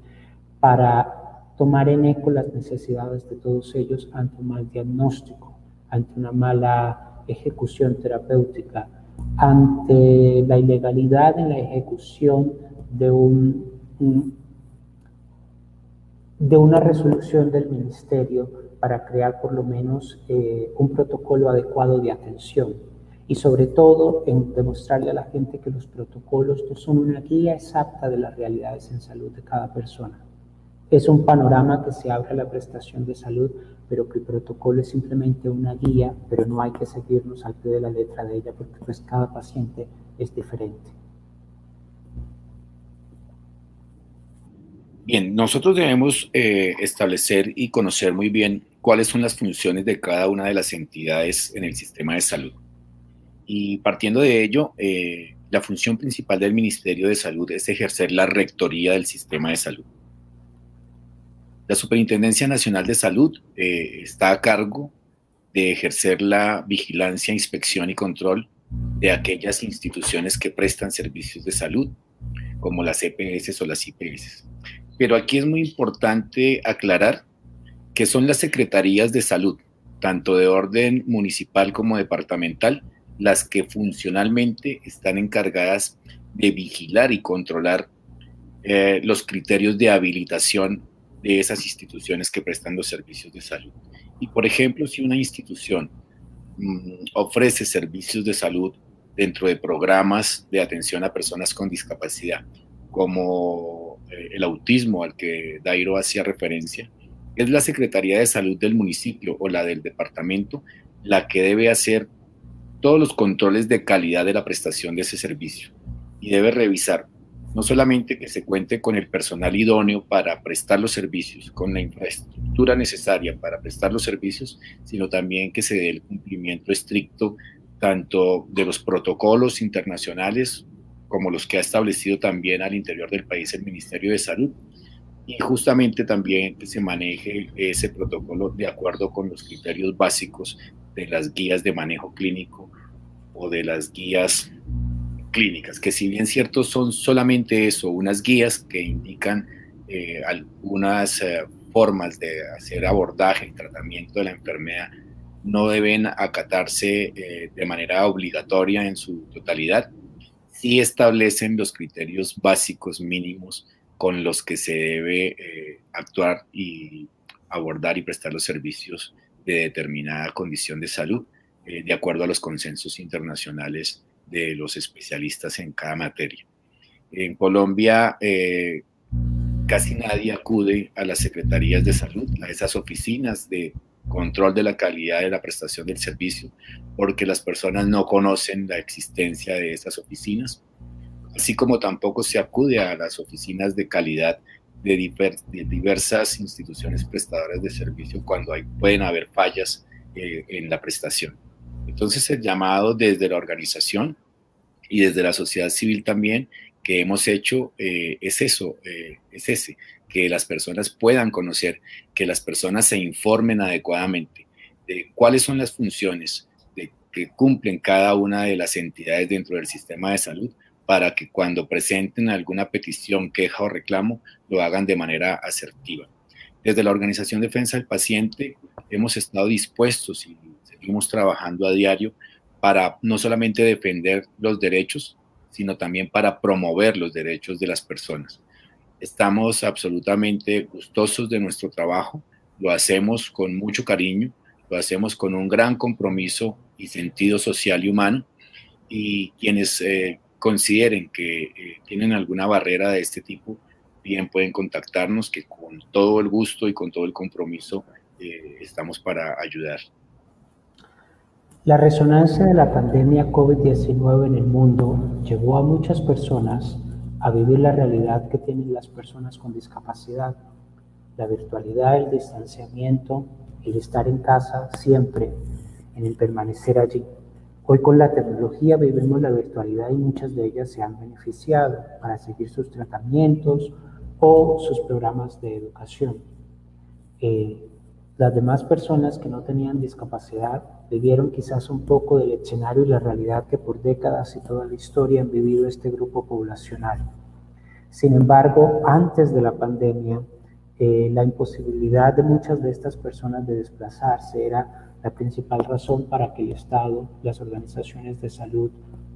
para tomar en eco las necesidades de todos ellos ante un mal diagnóstico, ante una mala ejecución terapéutica, ante la ilegalidad en la ejecución de un de una resolución del ministerio para crear por lo menos eh, un protocolo adecuado de atención y sobre todo en demostrarle a la gente que los protocolos no son una guía exacta de las realidades en salud de cada persona. Es un panorama que se abre a la prestación de salud, pero que el protocolo es simplemente una guía, pero no hay que seguirnos al pie de la letra de ella porque pues cada paciente es diferente. Bien, nosotros debemos eh, establecer y conocer muy bien cuáles son las funciones de cada una de las entidades en el sistema de salud. Y partiendo de ello, eh, la función principal del Ministerio de Salud es ejercer la rectoría del sistema de salud. La Superintendencia Nacional de Salud eh, está a cargo de ejercer la vigilancia, inspección y control de aquellas instituciones que prestan servicios de salud, como las EPS o las IPS. Pero aquí es muy importante aclarar que son las secretarías de salud, tanto de orden municipal como departamental, las que funcionalmente están encargadas de vigilar y controlar eh, los criterios de habilitación de esas instituciones que prestan los servicios de salud. Y por ejemplo, si una institución mm, ofrece servicios de salud dentro de programas de atención a personas con discapacidad, como eh, el autismo al que Dairo hacía referencia, es la Secretaría de Salud del municipio o la del departamento la que debe hacer todos los controles de calidad de la prestación de ese servicio y debe revisar no solamente que se cuente con el personal idóneo para prestar los servicios, con la infraestructura necesaria para prestar los servicios, sino también que se dé el cumplimiento estricto tanto de los protocolos internacionales como los que ha establecido también al interior del país el Ministerio de Salud, y justamente también que se maneje ese protocolo de acuerdo con los criterios básicos de las guías de manejo clínico o de las guías clínicas, que si bien cierto son solamente eso, unas guías que indican eh, algunas eh, formas de hacer abordaje y tratamiento de la enfermedad, no deben acatarse eh, de manera obligatoria en su totalidad, sí establecen los criterios básicos mínimos con los que se debe actuar y abordar y prestar los servicios de determinada condición de salud, de acuerdo a los consensos internacionales de los especialistas en cada materia. En Colombia eh, casi nadie acude a las secretarías de salud, a esas oficinas de control de la calidad de la prestación del servicio, porque las personas no conocen la existencia de esas oficinas, así como tampoco se acude a las oficinas de calidad de, diversas instituciones prestadoras de servicio cuando hay, pueden haber fallas eh, en la prestación. Entonces el llamado desde la organización y desde la sociedad civil también que hemos hecho eh, es eso, eh, es ese, que las personas puedan conocer, que las personas se informen adecuadamente de cuáles son las funciones que cumplen cada una de las entidades dentro del sistema de salud para que cuando presenten alguna petición, queja o reclamo, lo hagan de manera asertiva. Desde la Organización Defensa del Paciente hemos estado dispuestos y seguimos trabajando a diario para no solamente defender los derechos, sino también para promover los derechos de las personas. Estamos absolutamente gustosos de nuestro trabajo, lo hacemos con mucho cariño, lo hacemos con un gran compromiso y sentido social y humano, y quienes eh, consideren que eh, tienen alguna barrera de este tipo, bien pueden contactarnos, que con todo el gusto y con todo el compromiso eh, estamos para ayudar. La resonancia de la pandemia COVID-19 en el mundo llevó a muchas personas a vivir la realidad que tienen las personas con discapacidad, la virtualidad, el distanciamiento, el estar en casa siempre, en el permanecer allí. Hoy con la tecnología vivimos la virtualidad y muchas de ellas se han beneficiado para seguir sus tratamientos o sus programas de educación. Eh, las demás personas que no tenían discapacidad vivieron quizás un poco del escenario y la realidad que por décadas y toda la historia han vivido este grupo poblacional. Sin embargo, antes de la pandemia, eh, la imposibilidad de muchas de estas personas de desplazarse era la principal razón para que el Estado, las organizaciones de salud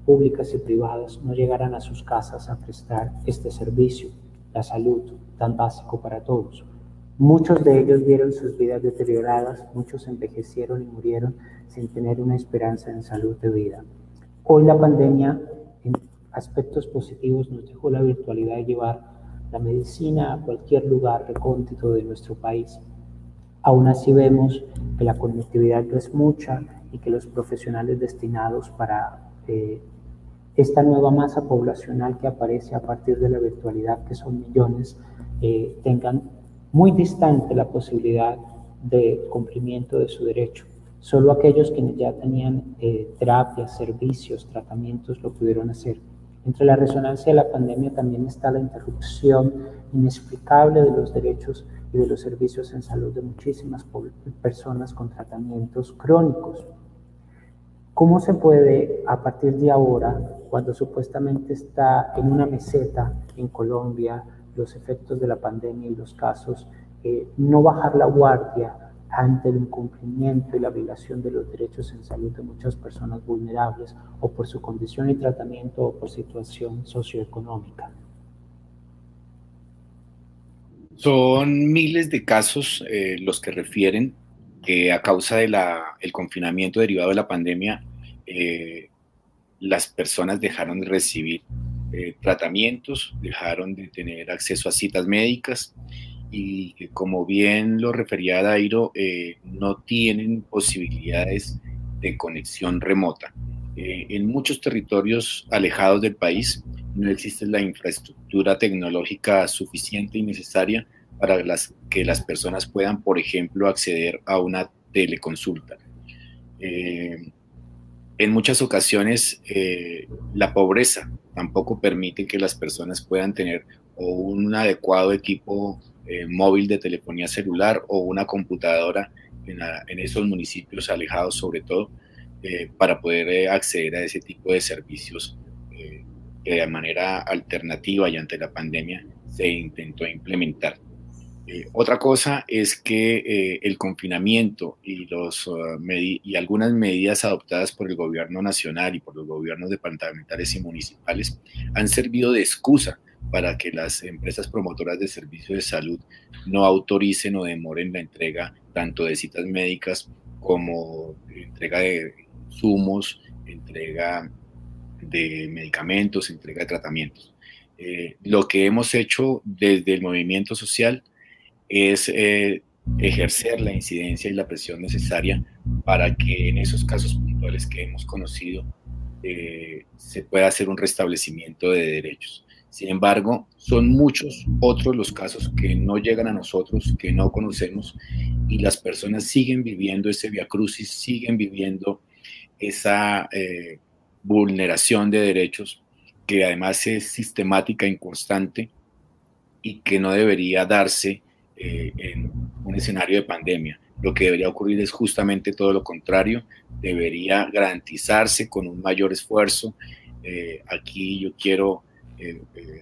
públicas y privadas no llegaran a sus casas a prestar este servicio, la salud, tan básico para todos. Muchos de ellos vieron sus vidas deterioradas, muchos envejecieron y murieron sin tener una esperanza en salud de vida. Hoy la pandemia, en aspectos positivos, nos dejó la virtualidad de llevar la medicina a cualquier lugar recóndito de nuestro país. Aún así vemos que la conectividad no es mucha y que los profesionales destinados para eh, esta nueva masa poblacional que aparece a partir de la virtualidad, que son millones, eh, tengan muy distante la posibilidad de cumplimiento de su derecho. Solo aquellos quienes ya tenían eh, terapias, servicios, tratamientos lo pudieron hacer. Entre la resonancia de la pandemia también está la interrupción inexplicable de los derechos y de los servicios en salud de muchísimas personas con tratamientos crónicos. ¿Cómo se puede, a partir de ahora, cuando supuestamente está en una meseta en Colombia, los efectos de la pandemia y los casos, eh, no bajar la guardia ante el incumplimiento y la violación de los derechos en salud de muchas personas vulnerables o por su condición y tratamiento o por situación socioeconómica. Son miles de casos eh, los que refieren que a causa del confinamiento derivado de la pandemia, eh, las personas dejaron de recibir eh, tratamientos, dejaron de tener acceso a citas médicas y como bien lo refería Dairo, eh, no tienen posibilidades de conexión remota. Eh, en muchos territorios alejados del país no existe la infraestructura tecnológica suficiente y necesaria para que las personas puedan, por ejemplo, acceder a una teleconsulta en muchas ocasiones eh, la pobreza tampoco permite que las personas puedan tener un adecuado equipo eh, móvil de telefonía celular o una computadora en, esos municipios alejados sobre todo, eh, para poder acceder a ese tipo de servicios que de manera alternativa y ante la pandemia se intentó implementar. Eh, otra cosa es que eh, el confinamiento uh, y algunas medidas adoptadas por el gobierno nacional y por los gobiernos departamentales y municipales han servido de excusa para que las empresas promotoras de servicios de salud no autoricen o demoren la entrega tanto de citas médicas como entrega de insumos, entrega de medicamentos, entrega de tratamientos. Eh, lo que hemos hecho desde el movimiento social es eh, ejercer la incidencia y la presión necesaria para que en esos casos puntuales que hemos conocido eh, se pueda hacer un restablecimiento de derechos. Sin embargo, son muchos otros los casos que no llegan a nosotros, que no conocemos, y las personas siguen viviendo ese viacrucis, siguen viviendo esa vulneración de derechos que además es sistemática, inconstante y que no debería darse eh, en un escenario de pandemia. Lo que debería ocurrir es justamente todo lo contrario, debería garantizarse con un mayor esfuerzo. Eh, aquí yo quiero eh,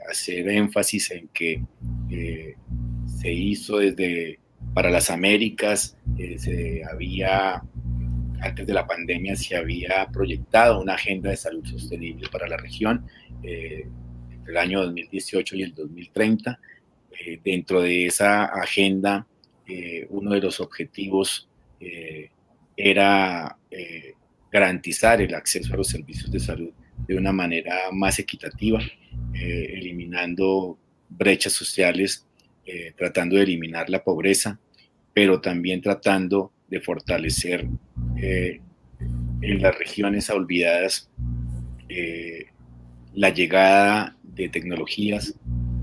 hacer énfasis en que se hizo desde para las Américas, se había antes de la pandemia se había proyectado una agenda de salud sostenible para la región eh, entre el año 2018 y el 2030. Eh, dentro de esa agenda, eh, uno de los objetivos era garantizar el acceso a los servicios de salud de una manera más equitativa, eliminando brechas sociales, tratando de eliminar la pobreza, pero también tratando de fortalecer eh, en las regiones olvidadas eh, la llegada de tecnologías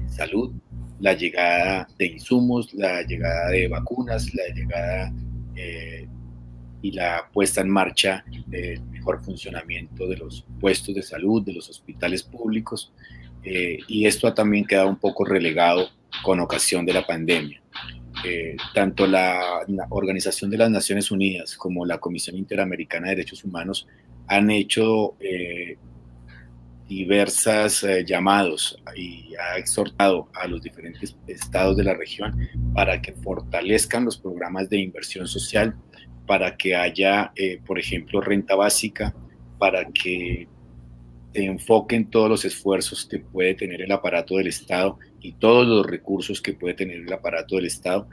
salud, la llegada de insumos, la llegada de vacunas, la llegada eh, y la puesta en marcha del mejor funcionamiento de los puestos de salud, de los hospitales públicos. y esto ha también quedado un poco relegado con ocasión de la pandemia. Eh, tanto la, Organización de las Naciones Unidas como la Comisión Interamericana de Derechos Humanos han hecho eh, diversas eh, llamados y ha exhortado a los diferentes estados de la región para que fortalezcan los programas de inversión social, para que haya, por ejemplo, renta básica, para que se enfoquen todos los esfuerzos que puede tener el aparato del Estado y todos los recursos que puede tener el aparato del Estado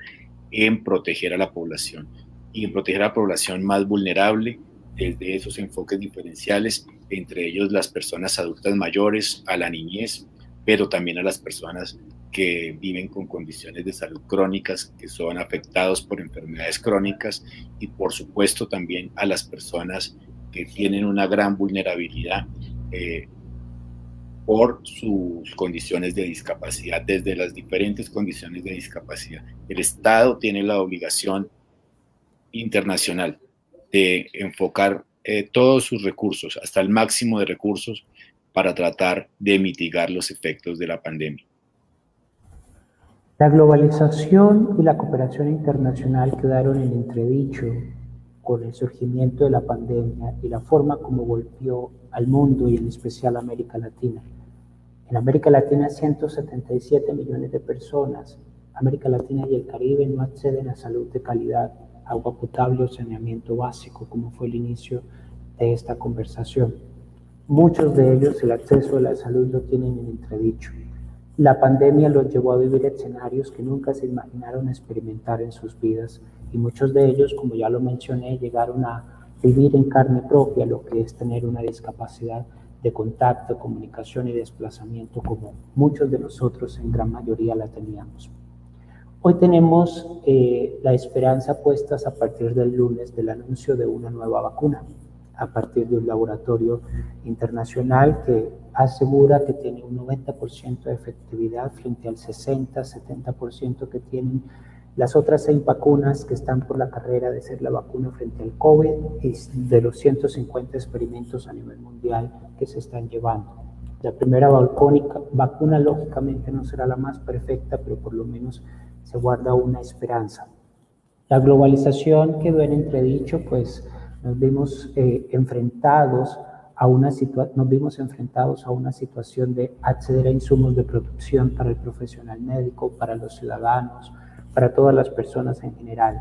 en proteger a la población y en proteger a la población más vulnerable desde esos enfoques diferenciales, entre ellos las personas adultas mayores, a la niñez, pero también a las personas que viven con condiciones de salud crónicas, que son afectados por enfermedades crónicas y por supuesto también a las personas que tienen una gran vulnerabilidad eh, por sus condiciones de discapacidad, desde las diferentes condiciones de discapacidad. El Estado tiene la obligación internacional de enfocar eh, todos sus recursos, hasta el máximo de recursos, para tratar de mitigar los efectos de la pandemia. La globalización y la cooperación internacional quedaron en entredicho con el surgimiento de la pandemia y la forma como golpeó al mundo y en especial a América Latina. En América Latina, 177 millones de personas. América Latina y el Caribe no acceden a salud de calidad, agua potable o saneamiento básico, como fue el inicio de esta conversación. Muchos de ellos el acceso a la salud lo tienen en entredicho. La pandemia los llevó a vivir escenarios que nunca se imaginaron experimentar en sus vidas y muchos de ellos, como ya lo mencioné, llegaron a vivir en carne propia lo que es tener una discapacidad de contacto, comunicación y desplazamiento como muchos de nosotros en gran mayoría la teníamos. Hoy tenemos eh, la esperanza puestas a partir del lunes del anuncio de una nueva vacuna a partir de un laboratorio internacional que asegura que tiene un 90% de efectividad frente al 60-70% que tienen las otras seis vacunas que están por la carrera de ser la vacuna frente al COVID y de los 150 experimentos a nivel mundial que se están llevando. La primera vacuna lógicamente no será la más perfecta, pero por lo menos se guarda una esperanza. La globalización quedó en entredicho, pues nos vimos eh, enfrentados a una nos vimos enfrentados a una situación de acceder a insumos de producción para el profesional médico, para los ciudadanos, para todas las personas en general.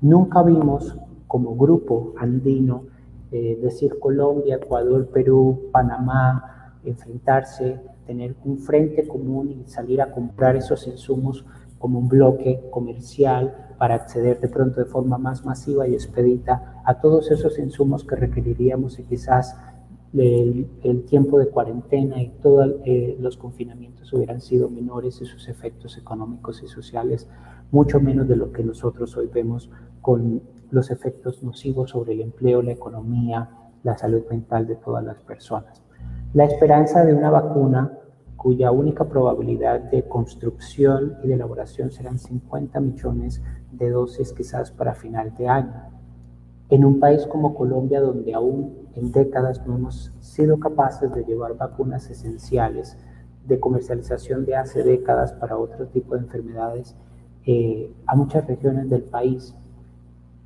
Nunca vimos como grupo andino, eh, decir Colombia, Ecuador, Perú, Panamá, enfrentarse, tener un frente común y salir a comprar esos insumos como un bloque comercial para acceder de pronto de forma más masiva y expedita a todos esos insumos que requeriríamos y quizás el, tiempo de cuarentena y todos eh, los confinamientos hubieran sido menores y sus efectos económicos y sociales mucho menos de lo que nosotros hoy vemos con los efectos nocivos sobre el empleo, la economía, la salud mental de todas las personas. La esperanza de una vacuna cuya única probabilidad de construcción y de elaboración serán 50 millones de dosis quizás para final de año. En un país como Colombia, donde aún en décadas no hemos sido capaces de llevar vacunas esenciales de comercialización de hace décadas para otro tipo de enfermedades eh, a muchas regiones del país,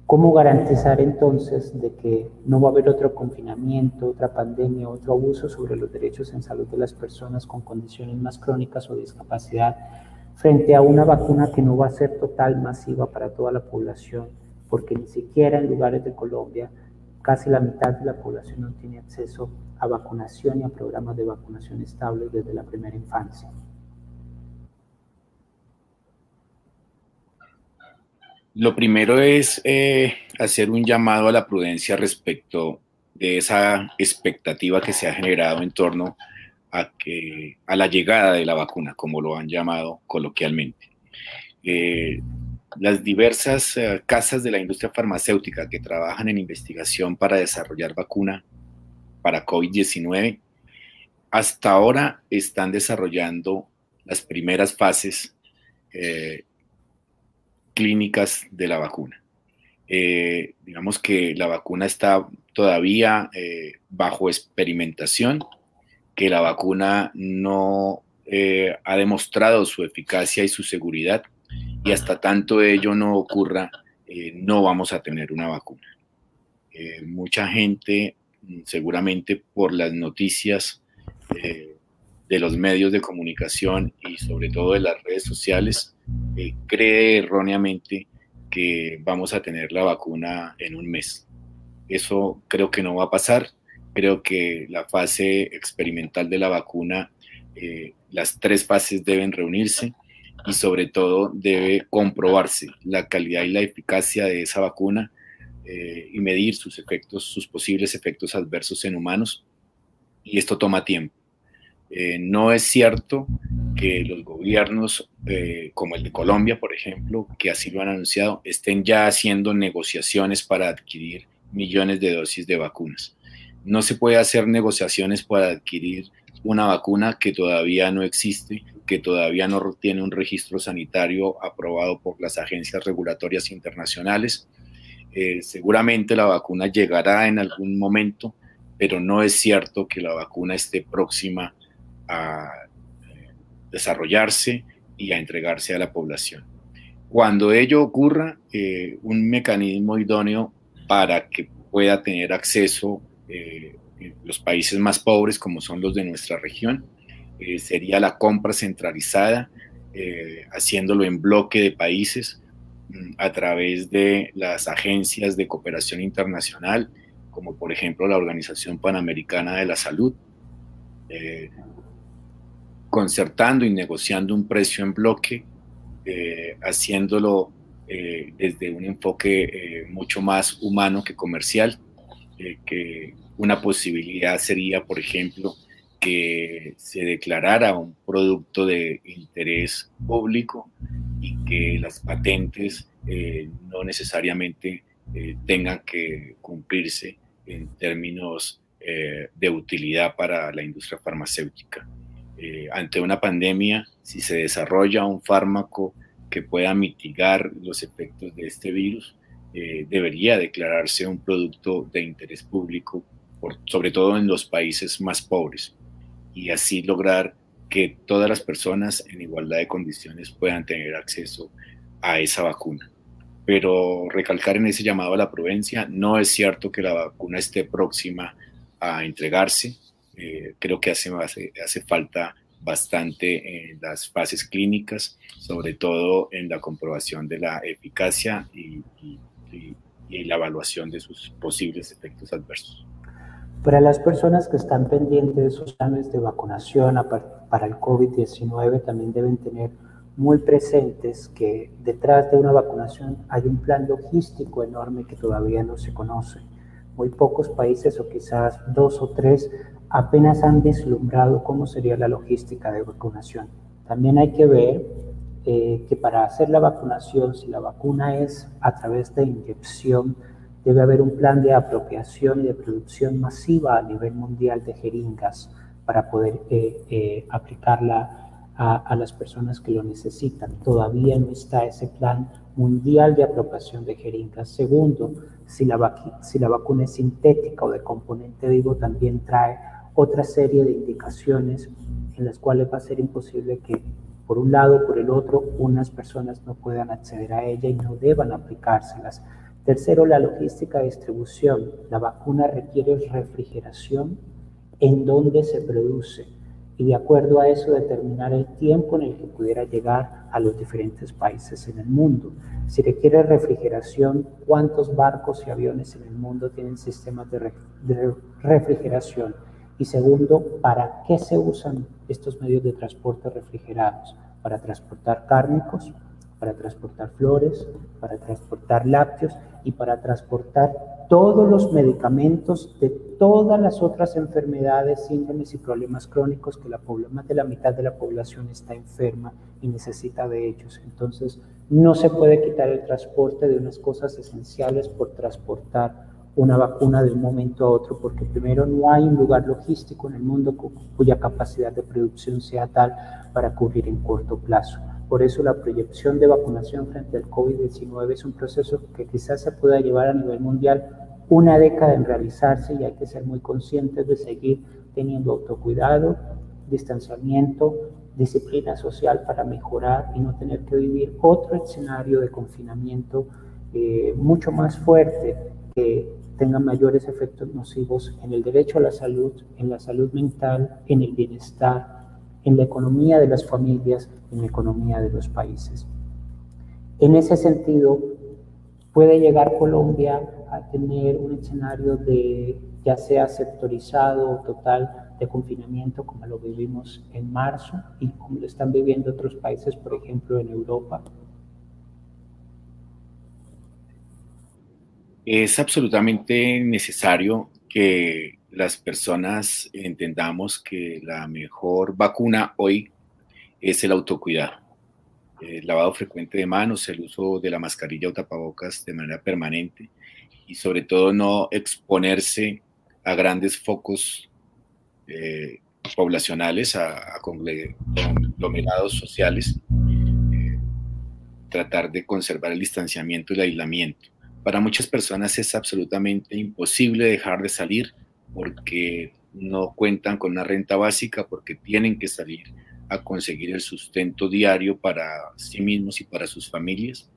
¿Cómo garantizar entonces de que no va a haber otro confinamiento, otra pandemia, otro abuso sobre los derechos en salud de las personas con condiciones más crónicas o discapacidad frente a una vacuna que no va a ser total, masiva para toda la población? Porque ni siquiera en lugares de Colombia casi la mitad de la población no tiene acceso a vacunación y a programas de vacunación estables desde la primera infancia. Lo primero es eh, hacer un llamado a la prudencia respecto de esa expectativa que se ha generado en torno a, la llegada de la vacuna, como lo han llamado coloquialmente. Eh, las diversas eh, casas de la industria farmacéutica que trabajan en investigación para desarrollar vacuna para COVID-19, hasta ahora están desarrollando las primeras fases clínicas de la vacuna. Eh, digamos que la vacuna está todavía eh, bajo experimentación, que la vacuna no eh, ha demostrado su eficacia y su seguridad y hasta tanto ello no ocurra, no vamos a tener una vacuna. mucha gente, seguramente por las noticias de los medios de comunicación y sobre todo de las redes sociales, eh, cree erróneamente que vamos a tener la vacuna en un mes. Eso creo que no va a pasar. Creo que la fase experimental de la vacuna, eh, las tres fases deben reunirse y sobre todo debe comprobarse la calidad y la eficacia de esa vacuna eh, y medir sus efectos, sus posibles efectos adversos en humanos. Y esto toma tiempo. No es cierto que los gobiernos, eh, como el de Colombia, por ejemplo, que así lo han anunciado, estén ya haciendo negociaciones para adquirir millones de dosis de vacunas. No se puede hacer negociaciones para adquirir una vacuna que todavía no existe, que todavía no tiene un registro sanitario aprobado por las agencias regulatorias internacionales. Eh, seguramente la vacuna llegará en algún momento, pero no es cierto que la vacuna esté próxima a desarrollarse y a entregarse a la población. Cuando ello ocurra, eh, un mecanismo idóneo para que pueda tener acceso eh, los países más pobres, como son los de nuestra región, eh, sería la compra centralizada, haciéndolo en bloque de países mm, a través de las agencias de cooperación internacional, como por ejemplo la Organización Panamericana de la Salud, concertando y negociando un precio en bloque, eh, haciéndolo eh, desde un enfoque eh, mucho más humano que comercial, que una posibilidad sería, por ejemplo, que se declarara un producto de interés público y que las patentes no necesariamente tengan que cumplirse en términos de utilidad para la industria farmacéutica. Eh, ante una pandemia, si se desarrolla un fármaco que pueda mitigar los efectos de este virus, eh, debería declararse un producto de interés público, sobre todo en los países más pobres. y así lograr que todas las personas en igualdad de condiciones puedan tener acceso a esa vacuna. Pero recalcar en ese llamado a la prudencia, no es cierto que la vacuna esté próxima a entregarse. Eh, creo que hace, hace, falta bastante en las fases clínicas, sobre todo en la comprobación de la eficacia y, y la evaluación de sus posibles efectos adversos. Para las personas que están pendientes de sus planes de vacunación para el COVID-19, también deben tener muy presentes que detrás de una vacunación hay un plan logístico enorme que todavía no se conoce. Muy pocos países o quizás dos o tres apenas han deslumbrado cómo sería la logística de vacunación. También hay que ver eh, que para hacer la vacunación, si la vacuna es a través de inyección, Debe haber un plan de apropiación y de producción masiva a nivel mundial de jeringas para poder eh, eh, aplicarla a, las personas que lo necesitan. Todavía no está ese plan mundial de apropiación de jeringas. Segundo, si la, vacuna es sintética o de componente vivo, también trae otra serie de indicaciones en las cuales va a ser imposible que por un lado o por el otro unas personas no puedan acceder a ella y no deban aplicárselas. Tercero, la logística de distribución. La vacuna requiere refrigeración en donde se produce y de acuerdo a eso determinar el tiempo en el que pudiera llegar a los diferentes países en el mundo. Si requiere refrigeración, ¿cuántos barcos y aviones en el mundo tienen sistemas de, de refrigeración? Y segundo, ¿para qué se usan estos medios de transporte refrigerados? ¿Para transportar cárnicos? para transportar flores, para transportar lácteos y para transportar todos los medicamentos de todas las otras enfermedades, síndromes y problemas crónicos que la más de la mitad de la población está enferma y necesita de ellos. Entonces, no se puede quitar el transporte de unas cosas esenciales por transportar una vacuna de un momento a otro, porque primero no hay un lugar logístico en el mundo cuya capacidad de producción sea tal para cubrir en corto plazo. Por eso la proyección de vacunación frente al COVID-19 es un proceso que quizás se pueda llevar a nivel mundial una década en realizarse y hay que ser muy conscientes de seguir teniendo autocuidado, distanciamiento, disciplina social para mejorar y no tener que vivir otro escenario de confinamiento eh, mucho más fuerte que tenga mayores efectos nocivos en el derecho a la salud, en la salud mental, en el bienestar, en la economía de las familias, en la economía de los países. En ese sentido, puede llegar Colombia a tener un escenario de ya sea sectorizado o total de confinamiento como lo vivimos en marzo y como lo están viviendo otros países, por ejemplo, en Europa. Es absolutamente necesario que las personas entendamos que la mejor vacuna hoy es el autocuidado. El lavado frecuente de manos, el uso de la mascarilla o tapabocas de manera permanente y sobre todo no exponerse a grandes focos eh, poblacionales, a, conglomerados sociales, eh, tratar de conservar el distanciamiento y el aislamiento. Para muchas personas es absolutamente imposible dejar de salir porque no cuentan con una renta básica, porque tienen que salir a conseguir el sustento diario para sí mismos y para sus familias.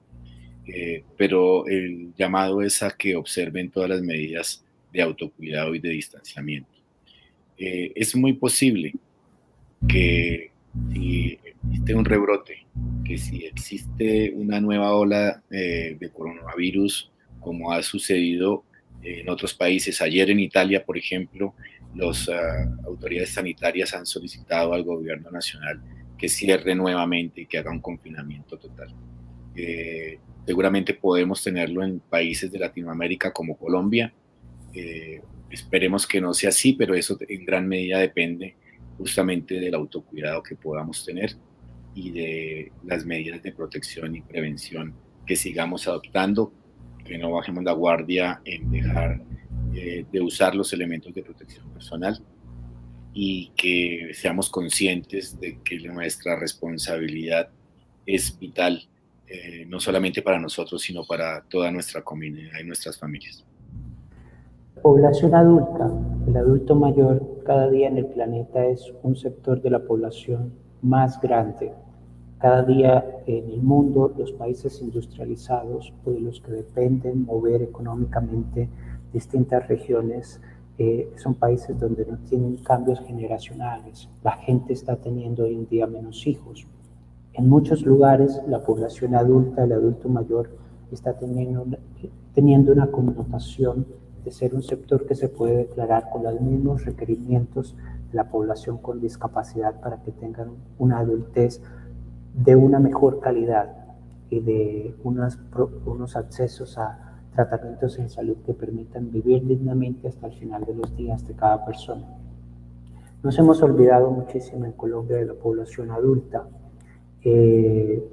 Eh, pero el llamado es a que observen todas las medidas de autocuidado y de distanciamiento. Eh, es muy posible que si existe un rebrote, que si existe una nueva ola eh, de coronavirus, como ha sucedido en otros países. Ayer en Italia, por ejemplo, las ah, autoridades sanitarias han solicitado al gobierno nacional que cierre nuevamente y que haga un confinamiento total. Eh, seguramente podemos tenerlo en países de Latinoamérica como Colombia. Eh, esperemos que no sea así, pero eso en gran medida depende justamente del autocuidado que podamos tener y de las medidas de protección y prevención que sigamos adoptando que no bajemos la guardia en dejar eh, de usar los elementos de protección personal y que seamos conscientes de que nuestra responsabilidad es vital, eh, no solamente para nosotros, sino para toda nuestra comunidad y nuestras familias. Población adulta. El adulto mayor cada día en el planeta es un sector de la población más grande. Cada día en el mundo los países industrializados o de los que dependen mover económicamente distintas regiones eh, son países donde no tienen cambios generacionales. La gente está teniendo hoy en día menos hijos. En muchos lugares la población adulta, el adulto mayor, está teniendo, teniendo una connotación de ser un sector que se puede declarar con los mismos requerimientos de la población con discapacidad para que tengan una adultez de una mejor calidad y de unos, unos accesos a tratamientos en salud que permitan vivir dignamente hasta el final de los días de cada persona. Nos hemos olvidado muchísimo en Colombia de la población adulta, eh,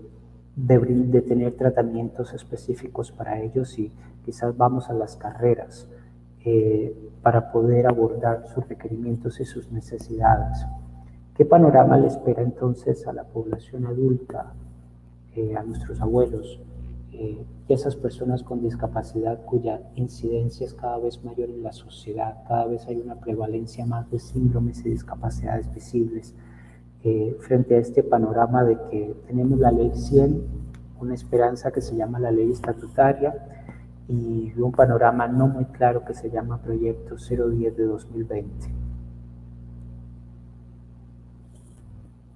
de, tener tratamientos específicos para ellos y quizás vamos a las carreras eh, para poder abordar sus requerimientos y sus necesidades. ¿Qué panorama le espera entonces a la población adulta, eh, a nuestros abuelos, eh, esas personas con discapacidad cuya incidencia es cada vez mayor en la sociedad, cada vez hay una prevalencia más de síndromes y discapacidades visibles? Eh, frente a este panorama de que tenemos la ley 100, una esperanza que se llama la ley estatutaria, y un panorama no muy claro que se llama Proyecto 010 de 2020.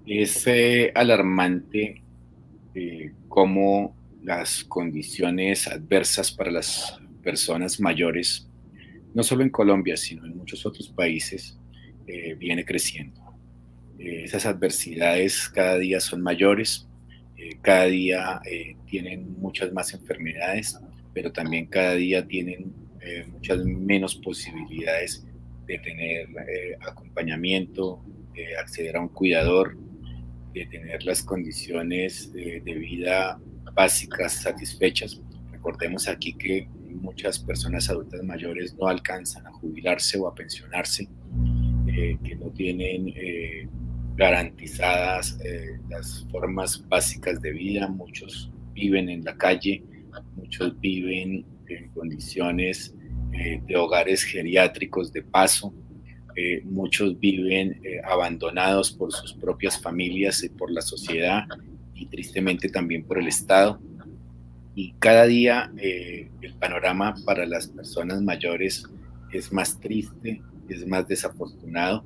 Es alarmante eh, cómo las condiciones adversas para las personas mayores, no solo en Colombia, sino en muchos otros países, eh, viene creciendo. Eh, esas adversidades cada día son mayores, cada día tienen muchas más enfermedades, pero también cada día tienen eh, muchas menos posibilidades de tener eh, acompañamiento, de acceder a un cuidador, de tener las condiciones de, vida básicas satisfechas. Recordemos aquí que muchas personas adultas mayores no alcanzan a jubilarse o a pensionarse, eh, que no tienen garantizadas las formas básicas de vida, muchos viven en la calle, muchos viven en condiciones eh, de hogares geriátricos de paso, eh, muchos viven eh, abandonados por sus propias familias y por la sociedad y tristemente también por el Estado. Y cada día el panorama para las personas mayores es más triste, es más desafortunado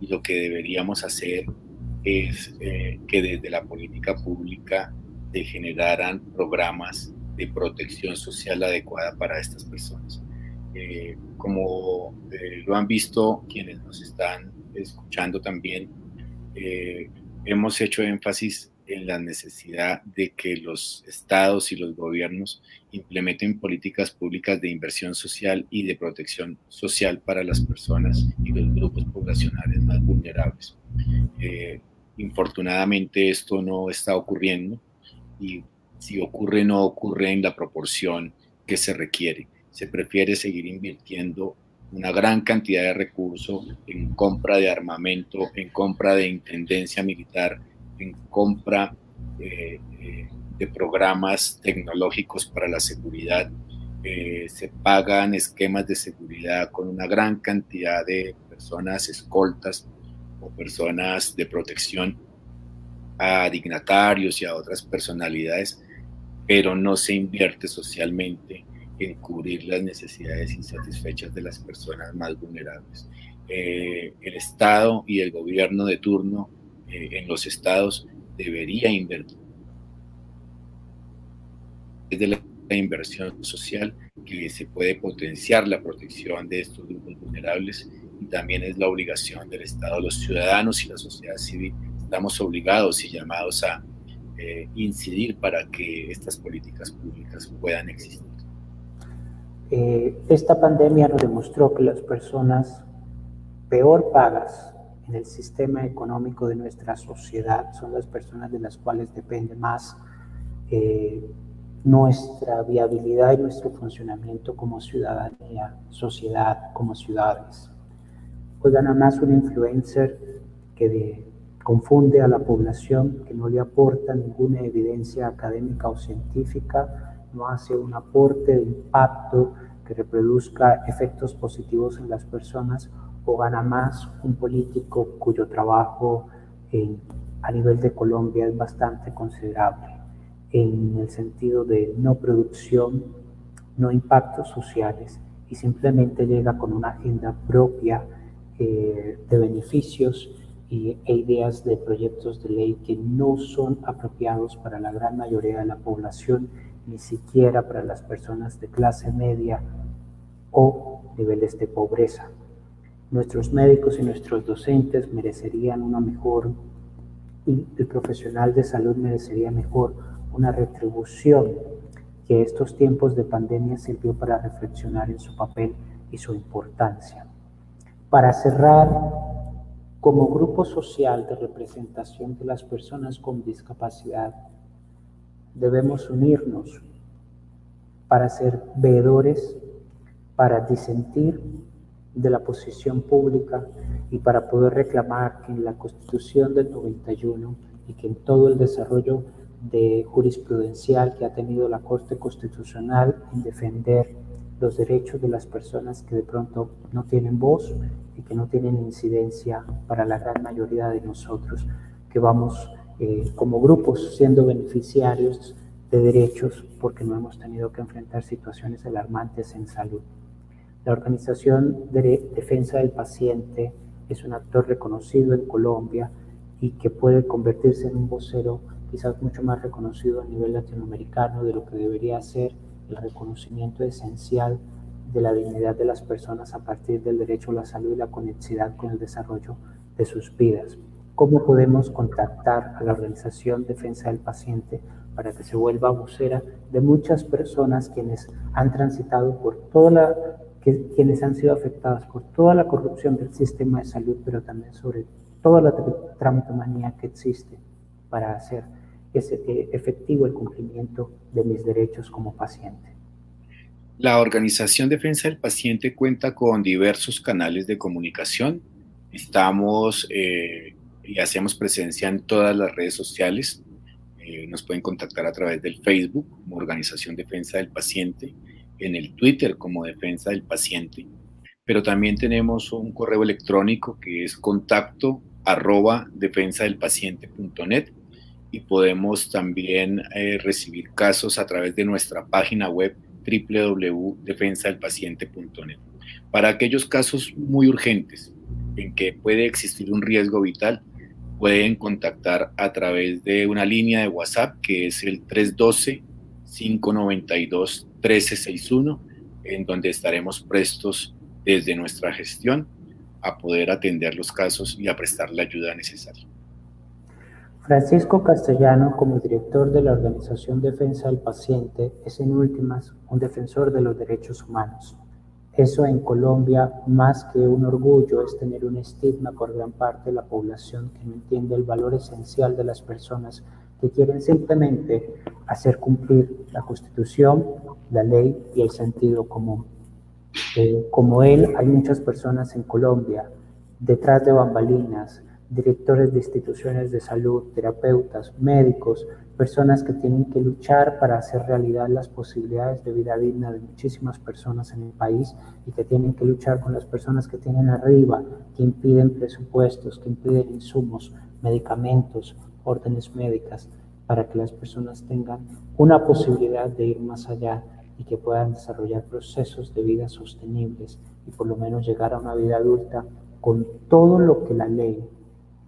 y lo que deberíamos hacer es que desde la política pública se generaran programas de protección social adecuada para estas personas. Eh, como eh, lo han visto quienes nos están escuchando también, eh, hemos hecho énfasis en la necesidad de que los estados y los gobiernos implementen políticas públicas de inversión social y de protección social para las personas y los grupos poblacionales más vulnerables. infortunadamente esto no está ocurriendo y si ocurre no ocurre en la proporción que se requiere. Se prefiere seguir invirtiendo una gran cantidad de recursos en compra de armamento, en compra de intendencia militar, en compra eh, eh, de programas tecnológicos para la seguridad. Eh, se pagan esquemas de seguridad con una gran cantidad de personas escoltas o personas de protección a dignatarios y a otras personalidades pero no se invierte socialmente en cubrir las necesidades insatisfechas de las personas más vulnerables. Eh, el Estado y el gobierno de turno eh, en los estados debería invertir desde la inversión social que se puede potenciar la protección de estos grupos vulnerables y también es la obligación del Estado, los ciudadanos y la sociedad civil estamos obligados y llamados a eh, incidir para que estas políticas públicas puedan existir? Eh, esta pandemia nos demostró que las personas peor pagas en el sistema económico de nuestra sociedad son las personas de las cuales depende más eh, nuestra viabilidad y nuestro funcionamiento como ciudadanía, sociedad, como ciudades. Oigan, a más un influencer que de confunde a la población que no le aporta ninguna evidencia académica o científica, no hace un aporte de impacto que reproduzca efectos positivos en las personas o gana más un político cuyo trabajo a nivel de Colombia es bastante considerable en el sentido de no producción, no impactos sociales y simplemente llega con una agenda propia eh, de beneficios y, e ideas de proyectos de ley que no son apropiados para la gran mayoría de la población, ni siquiera para las personas de clase media o niveles de pobreza. Nuestros médicos y nuestros docentes merecerían una mejor, y el profesional de salud merecería mejor una retribución que estos tiempos de pandemia sirvió para reflexionar en su papel y su importancia. Para cerrar, como grupo social de representación de las personas con discapacidad, debemos unirnos para ser veedores, para disentir de la posición pública y para poder reclamar que en la Constitución del 91 y que en todo el desarrollo de jurisprudencial que ha tenido la Corte Constitucional en defender los derechos de las personas que de pronto no tienen voz y que no tienen incidencia para la gran mayoría de nosotros que vamos eh, como grupos siendo beneficiarios de derechos porque no hemos tenido que enfrentar situaciones alarmantes en salud. La Organización de Defensa del Paciente es un actor reconocido en Colombia y que puede convertirse en un vocero quizás mucho más reconocido a nivel latinoamericano de lo que debería ser el reconocimiento esencial de la dignidad de las personas a partir del derecho a la salud y la conexidad con el desarrollo de sus vidas. ¿Cómo podemos contactar a la Organización Defensa del Paciente para que se vuelva vocera de muchas personas quienes han transitado por toda la, que, quienes han sido afectadas por toda la corrupción del sistema de salud, pero también sobre toda la tramitomanía que existe para hacer ese, efectivo el cumplimiento de mis derechos como paciente. La Organización Defensa del Paciente cuenta con diversos canales de comunicación. Estamos eh, y hacemos presencia en todas las redes sociales. Eh, nos pueden contactar a través del Facebook como Organización Defensa del Paciente, en el Twitter como Defensa del Paciente, pero también tenemos un correo electrónico que es contacto arroba defensadelpaciente.net y podemos también eh, recibir casos a través de nuestra página web www.defensadelpaciente.net. Para aquellos casos muy urgentes en que puede existir un riesgo vital, pueden contactar a través de una línea de WhatsApp que es el 312-592-1361, en donde estaremos prestos desde nuestra gestión a poder atender los casos y a prestar la ayuda necesaria. Francisco Castellano, como director de la Organización Defensa del Paciente, es en últimas un defensor de los derechos humanos. Eso en Colombia, más que un orgullo, es tener un estigma por gran parte de la población que no entiende el valor esencial de las personas que quieren simplemente hacer cumplir la Constitución, la ley y el sentido común. Eh, como él, hay muchas personas en Colombia detrás de bambalinas directores de instituciones de salud, terapeutas, médicos, personas que tienen que luchar para hacer realidad las posibilidades de vida digna de muchísimas personas en el país y que tienen que luchar con las personas que tienen arriba, que impiden presupuestos, que impiden insumos, medicamentos, órdenes médicas, para que las personas tengan una posibilidad de ir más allá y que puedan desarrollar procesos de vida sostenibles y por lo menos llegar a una vida adulta con todo lo que la ley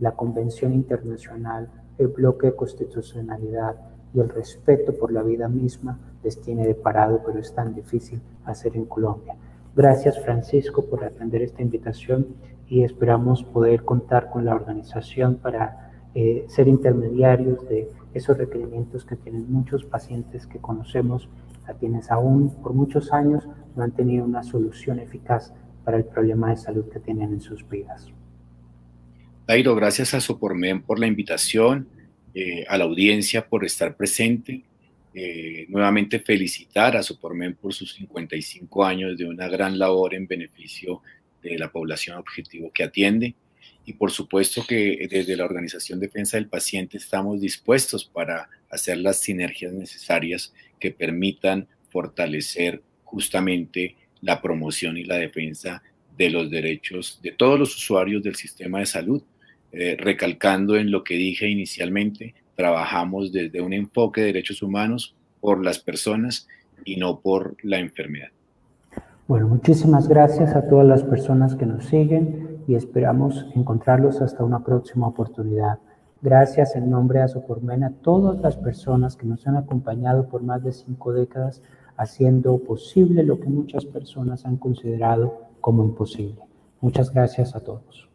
la Convención Internacional, el bloque de constitucionalidad y el respeto por la vida misma les tiene de parado, pero es tan difícil hacer en Colombia. Gracias Francisco por atender esta invitación y esperamos poder contar con la organización para eh, ser intermediarios de esos requerimientos que tienen muchos pacientes que conocemos, a quienes aún por muchos años no han tenido una solución eficaz para el problema de salud que tienen en sus vidas. Dairo, gracias a Sopormen por la invitación, eh, a la audiencia por estar presente. Eh, nuevamente felicitar a Sopormen por sus 55 años de una gran labor en beneficio de la población objetivo que atiende. Y por supuesto que desde la Organización Defensa del Paciente estamos dispuestos para hacer las sinergias necesarias que permitan fortalecer justamente la promoción y la defensa de los derechos de todos los usuarios del sistema de salud. Eh, recalcando en lo que dije inicialmente, trabajamos desde un enfoque de derechos humanos por las personas y no por la enfermedad. Bueno, muchísimas gracias a todas las personas que nos siguen y esperamos encontrarlos hasta una próxima oportunidad. Gracias en nombre de Sopormen a todas las personas que nos han acompañado por más de cinco décadas haciendo posible lo que muchas personas han considerado como imposible. Muchas gracias a todos.